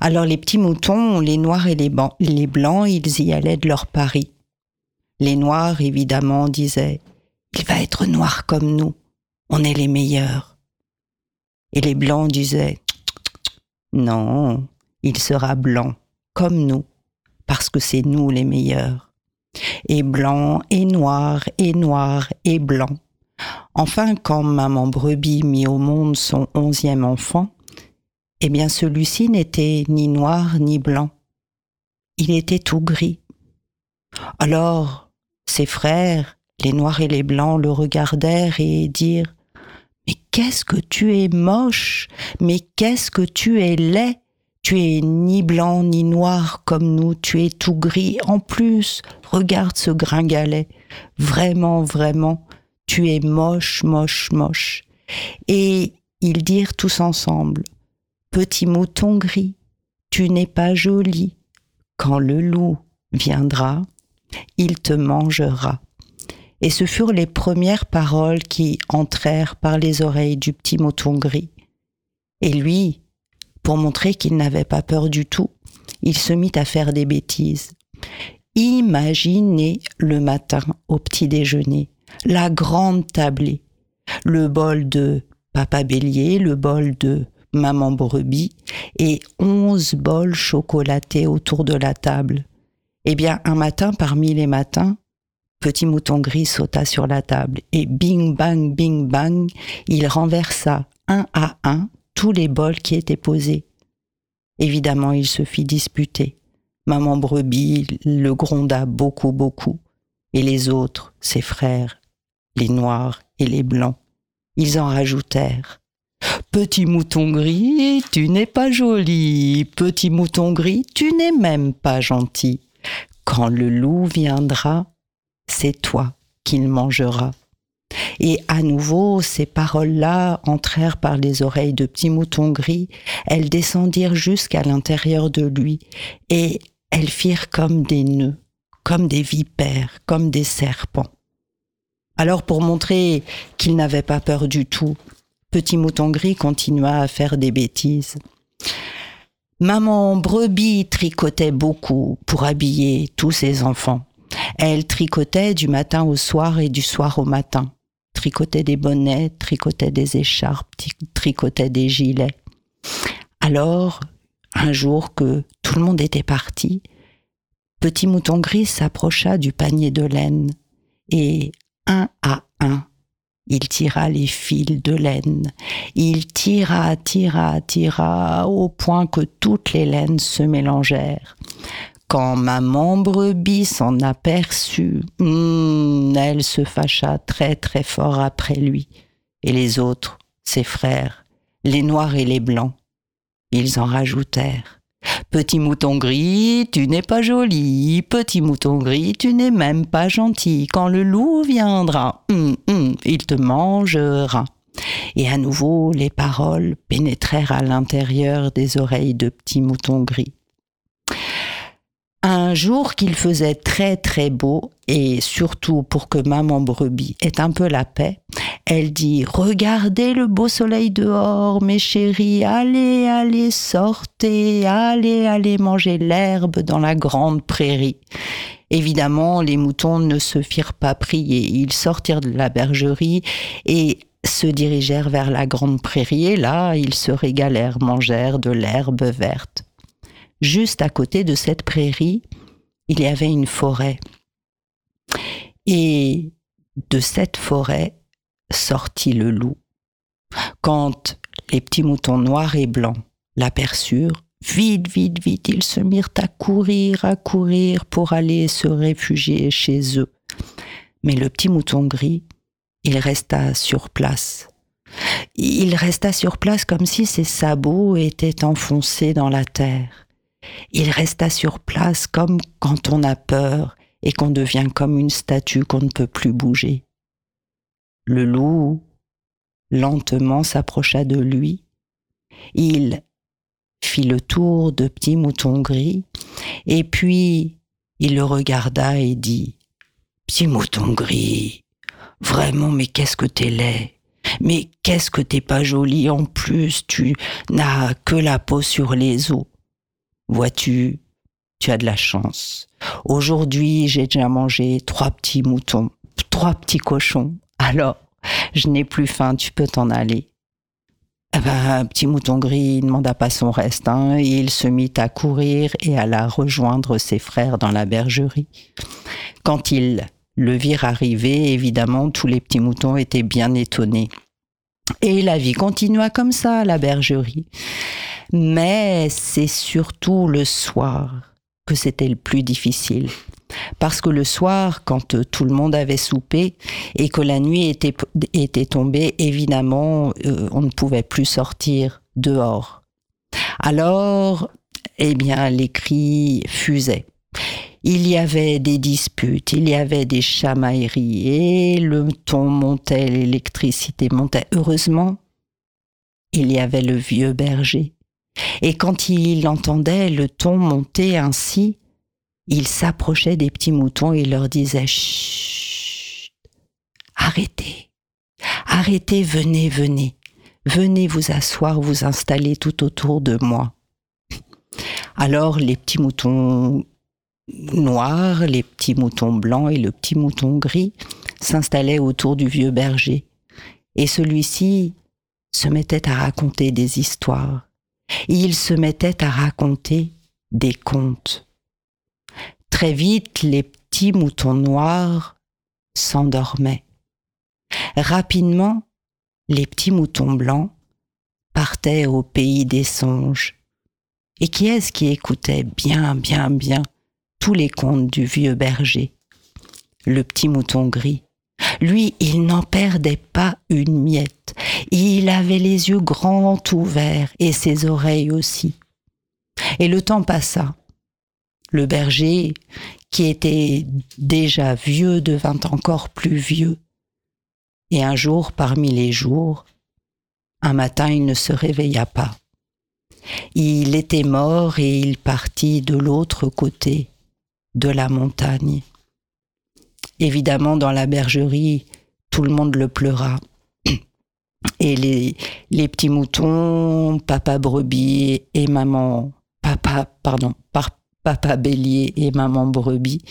Alors les petits moutons, les noirs et les, les blancs, ils y allaient de leur pari. Les noirs, évidemment, disaient Il va être noir comme nous, on est les meilleurs. Et les blancs disaient Non, il sera blanc, comme nous, parce que c'est nous les meilleurs. Et blanc, et noir, et noir, et blanc. Enfin, quand maman brebis mit au monde son onzième enfant, eh bien celui-ci n'était ni noir ni blanc. Il était tout gris. Alors, ses frères, les noirs et les blancs, le regardèrent et dirent Mais qu'est-ce que tu es moche Mais qu'est-ce que tu es laid Tu es ni blanc ni noir comme nous, tu es tout gris. En plus, regarde ce gringalet. Vraiment, vraiment, tu es moche, moche, moche. Et ils dirent tous ensemble Petit mouton gris, tu n'es pas joli. Quand le loup viendra, il te mangera. Et ce furent les premières paroles qui entrèrent par les oreilles du petit mouton gris. Et lui, pour montrer qu'il n'avait pas peur du tout, il se mit à faire des bêtises. Imaginez le matin au petit déjeuner, la grande tablée, le bol de papa bélier, le bol de maman brebis et onze bols chocolatés autour de la table. Eh bien, un matin parmi les matins, Petit mouton gris sauta sur la table et bing bang bing bang, il renversa un à un tous les bols qui étaient posés. Évidemment, il se fit disputer. Maman brebis le gronda beaucoup beaucoup, et les autres, ses frères, les noirs et les blancs, ils en rajoutèrent. Petit mouton gris, tu n'es pas joli. Petit mouton gris, tu n'es même pas gentil. Quand le loup viendra, c'est toi qu'il mangera. Et à nouveau, ces paroles-là entrèrent par les oreilles de petit mouton gris, elles descendirent jusqu'à l'intérieur de lui, et elles firent comme des nœuds, comme des vipères, comme des serpents. Alors pour montrer qu'il n'avait pas peur du tout, Petit mouton gris continua à faire des bêtises. Maman brebis tricotait beaucoup pour habiller tous ses enfants. Elle tricotait du matin au soir et du soir au matin. Tricotait des bonnets, tricotait des écharpes, tricotait des gilets. Alors, un jour que tout le monde était parti, Petit mouton gris s'approcha du panier de laine et un à un, il tira les fils de laine. Il tira, tira, tira, au point que toutes les laines se mélangèrent. Quand maman brebis s'en aperçut, hmm, elle se fâcha très très fort après lui. Et les autres, ses frères, les noirs et les blancs, ils en rajoutèrent. Petit mouton gris, tu n'es pas joli. Petit mouton gris, tu n'es même pas gentil. Quand le loup viendra, hum, hum, il te mangera. Et à nouveau, les paroles pénétrèrent à l'intérieur des oreilles de petit mouton gris. Un jour qu'il faisait très très beau, et surtout pour que maman brebis ait un peu la paix, elle dit Regardez le beau soleil dehors, mes chéris, allez, allez, sortez, allez, allez manger l'herbe dans la grande prairie. Évidemment, les moutons ne se firent pas prier. Ils sortirent de la bergerie et se dirigèrent vers la grande prairie et là, ils se régalèrent, mangèrent de l'herbe verte. Juste à côté de cette prairie, il y avait une forêt. Et de cette forêt, sortit le loup. Quand les petits moutons noirs et blancs l'aperçurent, vite, vite, vite, ils se mirent à courir, à courir pour aller se réfugier chez eux. Mais le petit mouton gris, il resta sur place. Il resta sur place comme si ses sabots étaient enfoncés dans la terre. Il resta sur place comme quand on a peur et qu'on devient comme une statue qu'on ne peut plus bouger. Le loup lentement s'approcha de lui. Il fit le tour de Petit Mouton Gris, et puis il le regarda et dit Petit Mouton Gris, vraiment, mais qu'est-ce que t'es laid mais qu'est-ce que t'es pas joli en plus, tu n'as que la peau sur les os. Vois-tu, tu as de la chance. Aujourd'hui, j'ai déjà mangé trois petits moutons, trois petits cochons. Alors, je n'ai plus faim, tu peux t'en aller. Eh ben, petit mouton gris ne demanda pas son reste. Hein, il se mit à courir et alla rejoindre ses frères dans la bergerie. Quand ils le virent arriver, évidemment, tous les petits moutons étaient bien étonnés. Et la vie continua comme ça à la bergerie. Mais c'est surtout le soir que c'était le plus difficile. Parce que le soir, quand tout le monde avait soupé et que la nuit était, était tombée, évidemment, euh, on ne pouvait plus sortir dehors. Alors, eh bien, les cris fusaient. Il y avait des disputes, il y avait des chamailleries, le ton montait, l'électricité montait. Heureusement, il y avait le vieux berger. Et quand il entendait le ton monter ainsi, il s'approchait des petits moutons et leur disait Chut, arrêtez, arrêtez, venez, venez, venez vous asseoir, vous installer tout autour de moi. Alors les petits moutons noirs, les petits moutons blancs et le petit mouton gris s'installaient autour du vieux berger. Et celui-ci se mettait à raconter des histoires. Il se mettait à raconter des contes. Très vite, les petits moutons noirs s'endormaient. Rapidement, les petits moutons blancs partaient au pays des songes. Et qui est-ce qui écoutait bien, bien, bien? Les contes du vieux berger Le petit mouton gris. Lui, il n'en perdait pas une miette. Il avait les yeux grands ouverts et ses oreilles aussi. Et le temps passa le berger, qui était déjà vieux, devint encore plus vieux. Et un jour, parmi les jours, un matin, il ne se réveilla pas. Il était mort et il partit de l'autre côté de la montagne. Évidemment, dans la bergerie, tout le monde le pleura. Et les, petits moutons, papa brebis et maman, papa, pardon, par, papa bélier et maman brebis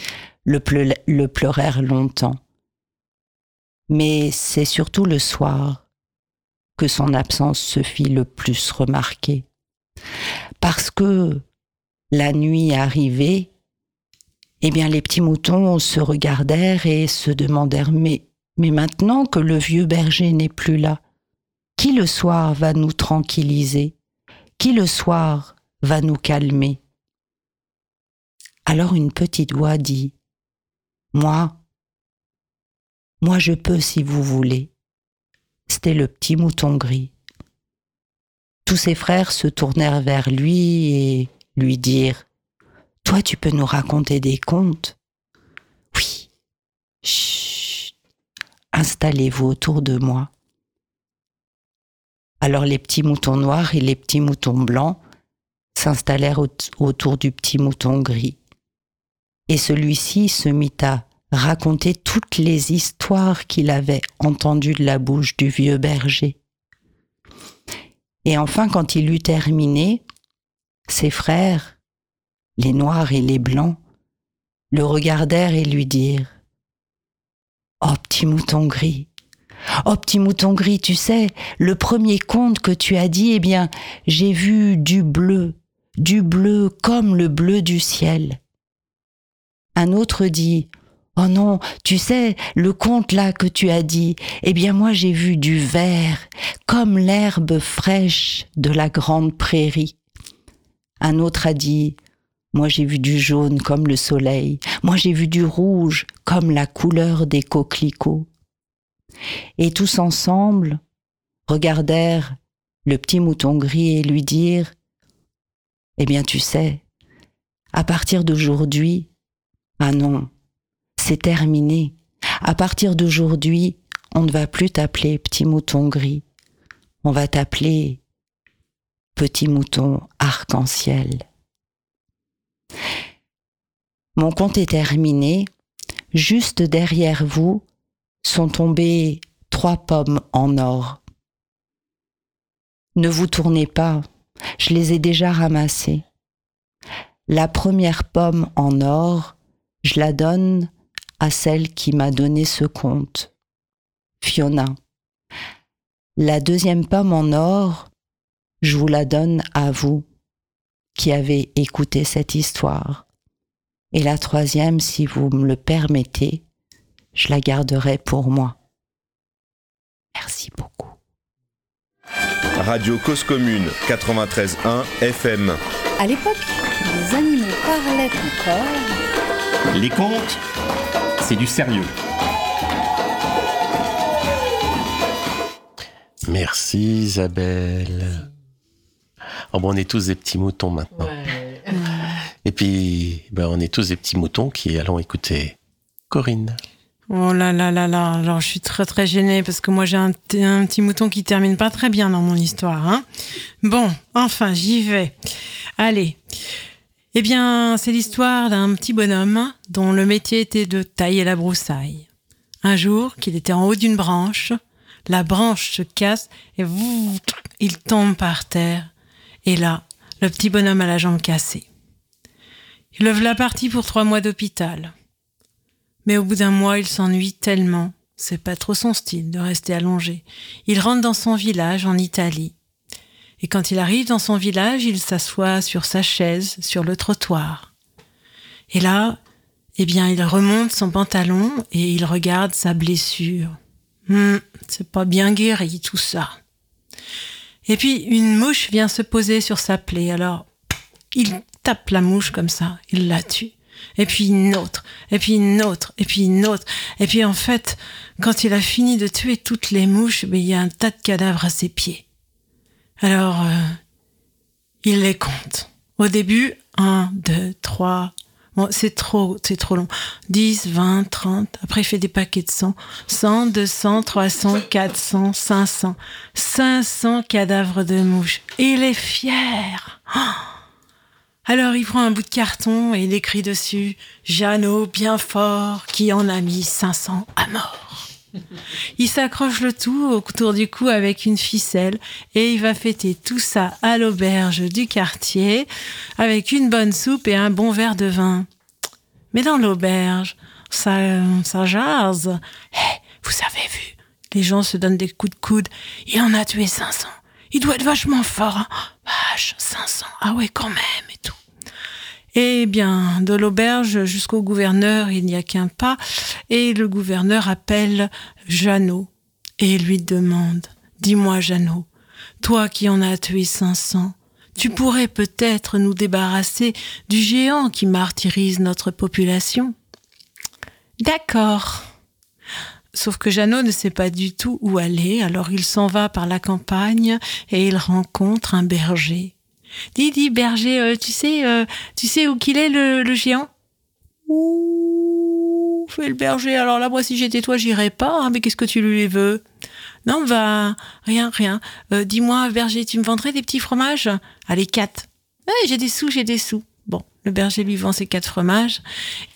le, le pleurèrent longtemps. Mais c'est surtout le soir que son absence se fit le plus remarquer. Parce que la nuit arrivée, eh bien les petits moutons se regardèrent et se demandèrent mais, maintenant que le vieux berger n'est plus là, qui le soir va nous tranquilliser? Qui le soir va nous calmer? Alors une petite voix dit Moi, moi je peux si vous voulez. C'était le petit mouton gris. Tous ses frères se tournèrent vers lui et lui dirent Toi, tu peux nous raconter des contes Oui. Chut. Installez-vous autour de moi. Alors les petits moutons noirs et les petits moutons blancs s'installèrent autour du petit mouton gris et celui-ci se mit à raconter toutes les histoires qu'il avait entendues de la bouche du vieux berger. Et enfin, quand il eut terminé, ses frères, les noirs et les blancs, le regardèrent et lui dirent Oh petit mouton gris, oh petit mouton gris, tu sais, le premier conte que tu as dit, eh bien, j'ai vu du bleu, du bleu comme le bleu du ciel. Un autre dit Oh non, tu sais, le conte là que tu as dit, eh bien moi j'ai vu du vert, comme l'herbe fraîche de la grande prairie. Un autre a dit Moi j'ai vu du jaune comme le soleil, moi j'ai vu du rouge comme la couleur des coquelicots. Et tous ensemble regardèrent le petit mouton gris et lui dirent Eh bien tu sais, à partir d'aujourd'hui, ah non, c'est terminé. À partir d'aujourd'hui, on ne va plus t'appeler petit mouton gris. On va t'appeler petit mouton arc-en-ciel. Mon conte est terminé. Juste derrière vous sont tombées trois pommes en or. Ne vous tournez pas, je les ai déjà ramassées. La première pomme en or, je la donne à celle qui m'a donné ce conte, Fiona. La deuxième pomme en or, je vous la donne à vous qui avez écouté cette histoire. Et la troisième, si vous me le permettez, je la garderai pour moi. Merci beaucoup.
Radio Cause Commune 93.1 FM.
À l'époque, les animaux parlaient encore.
Les contes, c'est du sérieux.
Merci Isabelle. Oh bon, on est tous des petits moutons maintenant. Et puis, ben, on est tous des petits moutons qui allons écouter Corinne.
Oh là là là là, alors je suis très très gênée parce que moi j'ai un, un, petit mouton qui termine pas très bien dans mon histoire. Hein. Bon, enfin j'y vais. Allez. Eh bien, c'est l'histoire d'un petit bonhomme dont le métier était de tailler la broussaille. Un jour, qu'il était en haut d'une branche, la branche se casse et vous, il tombe par terre. Et là, le petit bonhomme a la jambe cassée. Il lève la partie pour trois mois d'hôpital. Mais au bout d'un mois, il s'ennuie tellement. C'est pas trop son style de rester allongé. Il rentre dans son village en Italie. Et quand il arrive dans son village, il s'assoit sur sa chaise, sur le trottoir. Et là, eh bien, il remonte son pantalon et il regarde sa blessure. Hum, c'est pas bien guéri tout ça. Et puis une mouche vient se poser sur sa plaie. Alors, il tape la mouche comme ça, il la tue et puis une autre, et puis une autre, et puis une autre. Et puis en fait, quand il a fini de tuer toutes les mouches, ben, il y a un tas de cadavres à ses pieds. Alors, euh, il les compte. Au début, un, deux, trois. Bon, c'est trop, c'est trop long. 10, 20, 30. Après, il fait des paquets de 100. 100, 200, 300, 400, 500. 500 cadavres de mouches. Il est fier. Alors il prend un bout de carton et il écrit dessus Jeannot bien fort qui en a mis 500 à mort. Il s'accroche le tout autour du cou avec une ficelle et il va fêter tout ça à l'auberge du quartier avec une bonne soupe et un bon verre de vin. Mais dans l'auberge, ça, ça jase. Hé, vous avez vu, les gens se donnent des coups de coude. Il en a tué 500. Il doit être vachement fort. Hein. Vache, 500. Ah ouais, quand même et tout. Eh bien, de l'auberge jusqu'au gouverneur, il n'y a qu'un pas, et le gouverneur appelle Jeannot et lui demande Dis-moi, Jeannot, toi qui en as tué 500, tu pourrais peut-être nous débarrasser du géant qui martyrise notre population? D'accord. Sauf que Jeannot ne sait pas du tout où aller, alors il s'en va par la campagne et il rencontre un berger. Dis, dis, berger, euh, tu sais, euh, tu sais où qu'il est le, géant? Ouh, fais le berger. Alors là, moi, si j'étais toi, j'irais pas. Hein, mais qu'est-ce que tu lui veux? Non, va, rien, rien. Euh, dis-moi, berger, tu me vendrais des petits fromages? Allez, quatre. Ouais, j'ai des sous, j'ai des sous. Bon, le berger lui vend ses quatre fromages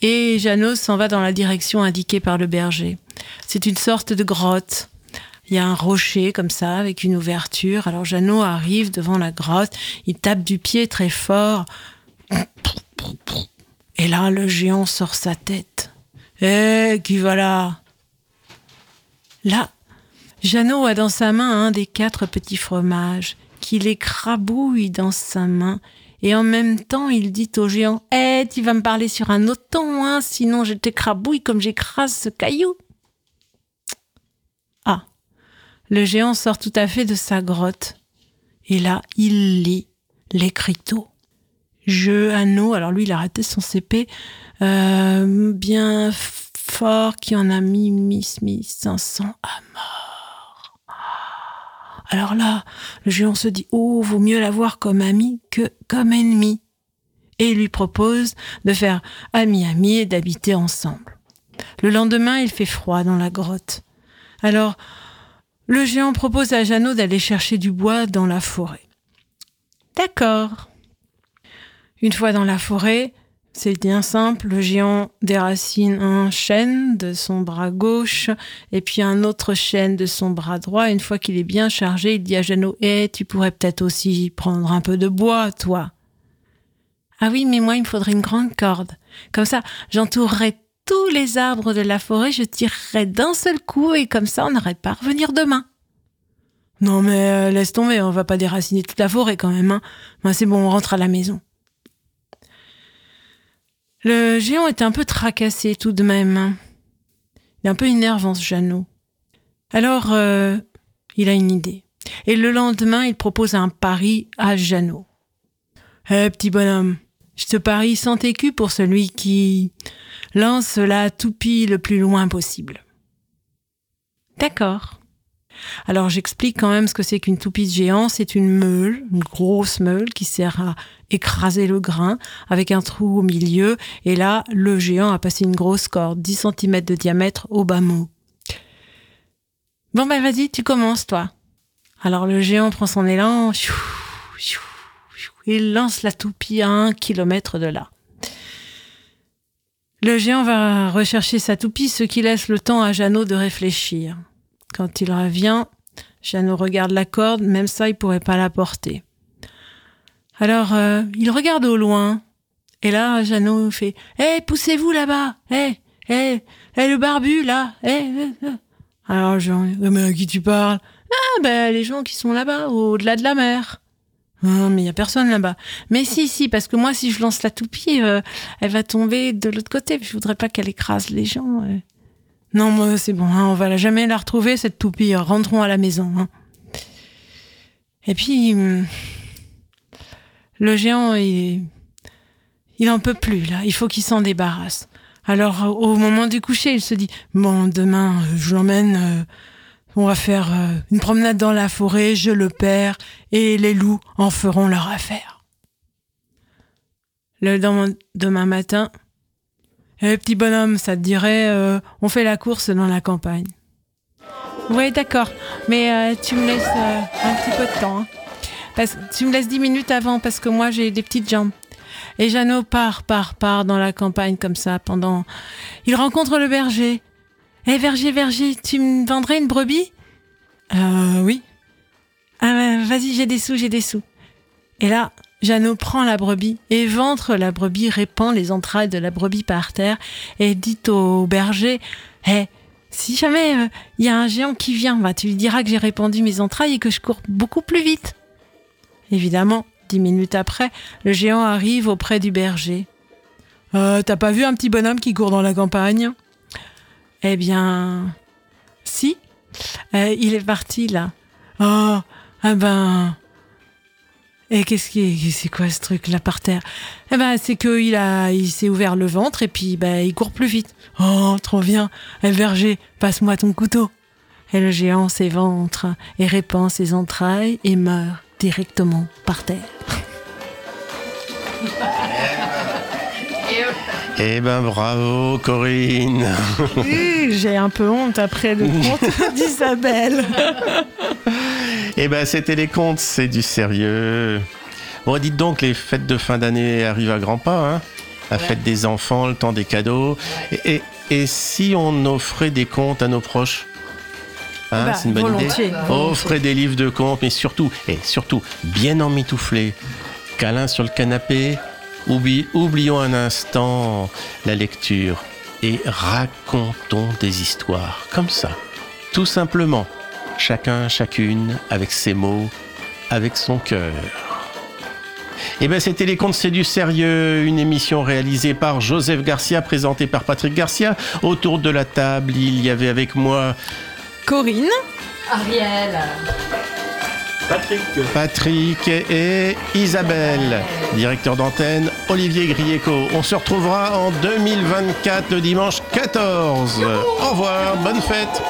et Janos s'en va dans la direction indiquée par le berger. C'est une sorte de grotte il y a un rocher comme ça avec une ouverture. Alors Jeannot arrive devant la grotte, il tape du pied très fort. Et là, le géant sort sa tête. Eh, qui va là Là, Jeannot a dans sa main un des quatre petits fromages, qu'il écrabouille dans sa main, et en même temps il dit au géant Eh, tu vas me parler sur un autre ton, hein, sinon je t'écrabouille comme j'écrase ce caillou. Le géant sort tout à fait de sa grotte. Et là, il lit l'écriteau. Je, anneau, alors lui, il a raté son CP, euh, bien fort, qui en a mis, mis, mis 500 à mort. Alors là, le géant se dit, oh, vaut mieux l'avoir comme ami que comme ennemi. Et il lui propose de faire ami-ami et d'habiter ensemble. Le lendemain, il fait froid dans la grotte. Alors, le géant propose à Jeannot d'aller chercher du bois dans la forêt. D'accord. Une fois dans la forêt, c'est bien simple, le géant déracine un chêne de son bras gauche et puis un autre chêne de son bras droit. Une fois qu'il est bien chargé, il dit à Jeannot Eh, tu pourrais peut-être aussi prendre un peu de bois, toi. Ah oui, mais moi, il me faudrait une grande corde. Comme ça, j'entourerai tous les arbres de la forêt, je tirerai d'un seul coup et comme ça, on n'arrête pas à revenir demain. Non, mais euh, laisse tomber, on va pas déraciner toute la forêt quand même. Hein. C'est bon, on rentre à la maison. Le géant est un peu tracassé tout de même. Hein. Il est un peu énervant ce Jeannot. Alors, euh, il a une idée. Et le lendemain, il propose un pari à Jeannot. Eh, petit bonhomme, je te parie sans écus pour celui qui lance la toupie le plus loin possible. D'accord. Alors j'explique quand même ce que c'est qu'une toupie de géant. C'est une meule, une grosse meule qui sert à écraser le grain avec un trou au milieu. Et là, le géant a passé une grosse corde, 10 cm de diamètre au bas mot. Bon ben vas-y, tu commences toi. Alors le géant prend son élan, il lance la toupie à un kilomètre de là. Le géant va rechercher sa toupie, ce qui laisse le temps à Jeannot de réfléchir. Quand il revient, Jeannot regarde la corde, même ça, il pourrait pas la porter. Alors, euh, il regarde au loin. Et là, Jeannot fait Hé, poussez-vous là-bas Hé, hé, hé, le barbu, là Hé, Alors, Jean, mais à qui tu parles? Ah, ben, les gens qui sont là-bas, au-delà de la mer. Ah, mais il y a personne là-bas. Mais si, si, parce que moi, si je lance la toupie, euh, elle va tomber de l'autre côté. Je voudrais pas qu'elle écrase les gens. Non, moi, c'est bon, hein, on va jamais la retrouver, cette toupie. Rentrons à la maison. Hein. Et puis, hum, le géant, il, il en peut plus, là. Il faut qu'il s'en débarrasse. Alors, au moment du coucher, il se dit, bon, demain, je l'emmène, euh, on va faire euh, une promenade dans la forêt, je le perds, et les loups en feront leur affaire. Le demain matin, eh, petit bonhomme, ça te dirait, euh, on fait la course dans la campagne. Oui, d'accord. Mais euh, tu me laisses un petit peu de temps. Hein. Tu me laisses dix minutes avant parce que moi j'ai des petites jambes. Et Jeannot part, part, part dans la campagne comme ça pendant. Il rencontre le berger. Eh, berger, berger, tu me vendrais une brebis? Euh, oui. Ah, vas-y, j'ai des sous, j'ai des sous. Et là, Jeannot prend la brebis et ventre la brebis, répand les entrailles de la brebis par terre et dit au berger Eh, si jamais il euh, y a un géant qui vient, bah, tu lui diras que j'ai répandu mes entrailles et que je cours beaucoup plus vite. Évidemment, dix minutes après, le géant arrive auprès du berger. Euh, T'as pas vu un petit bonhomme qui court dans la campagne? Eh bien, si. Euh, il est parti là. Oh, ah ben, et qu'est-ce qui c'est quoi ce truc là par terre? Eh ben c'est que il a il s'est ouvert le ventre et puis ben il court plus vite. Oh trop bien. Eh berger, passe-moi ton couteau. Et le géant s'éventre et répand ses entrailles et meurt directement par terre.
Eh ben bravo Corinne
J'ai un peu honte après le conte d'Isabelle
Eh ben, c'était les contes, c'est du sérieux. Bon, dites donc, les fêtes de fin d'année arrivent à grands pas, hein La fête des enfants, le temps des cadeaux. Et, et, si on offrait des contes à nos proches? Hein,
bah,
C'est une bonne idée. Offrez des livres de contes, mais surtout, et surtout, bien emmitouflés. Câlin sur le canapé. Oublions un instant la lecture et racontons des histoires comme ça, tout simplement chacun, chacune, avec ses mots, avec son cœur. Et eh bien, c'était Les Contes, c'est du sérieux, une émission réalisée par Joseph Garcia, présentée par Patrick Garcia. Autour de la table, il y avait avec moi
Corinne,
Ariel,
Patrick. Et Isabelle. Directeur d'antenne, Olivier Grieco. On se retrouvera en 2024, le dimanche 14. Au revoir, bonne fête.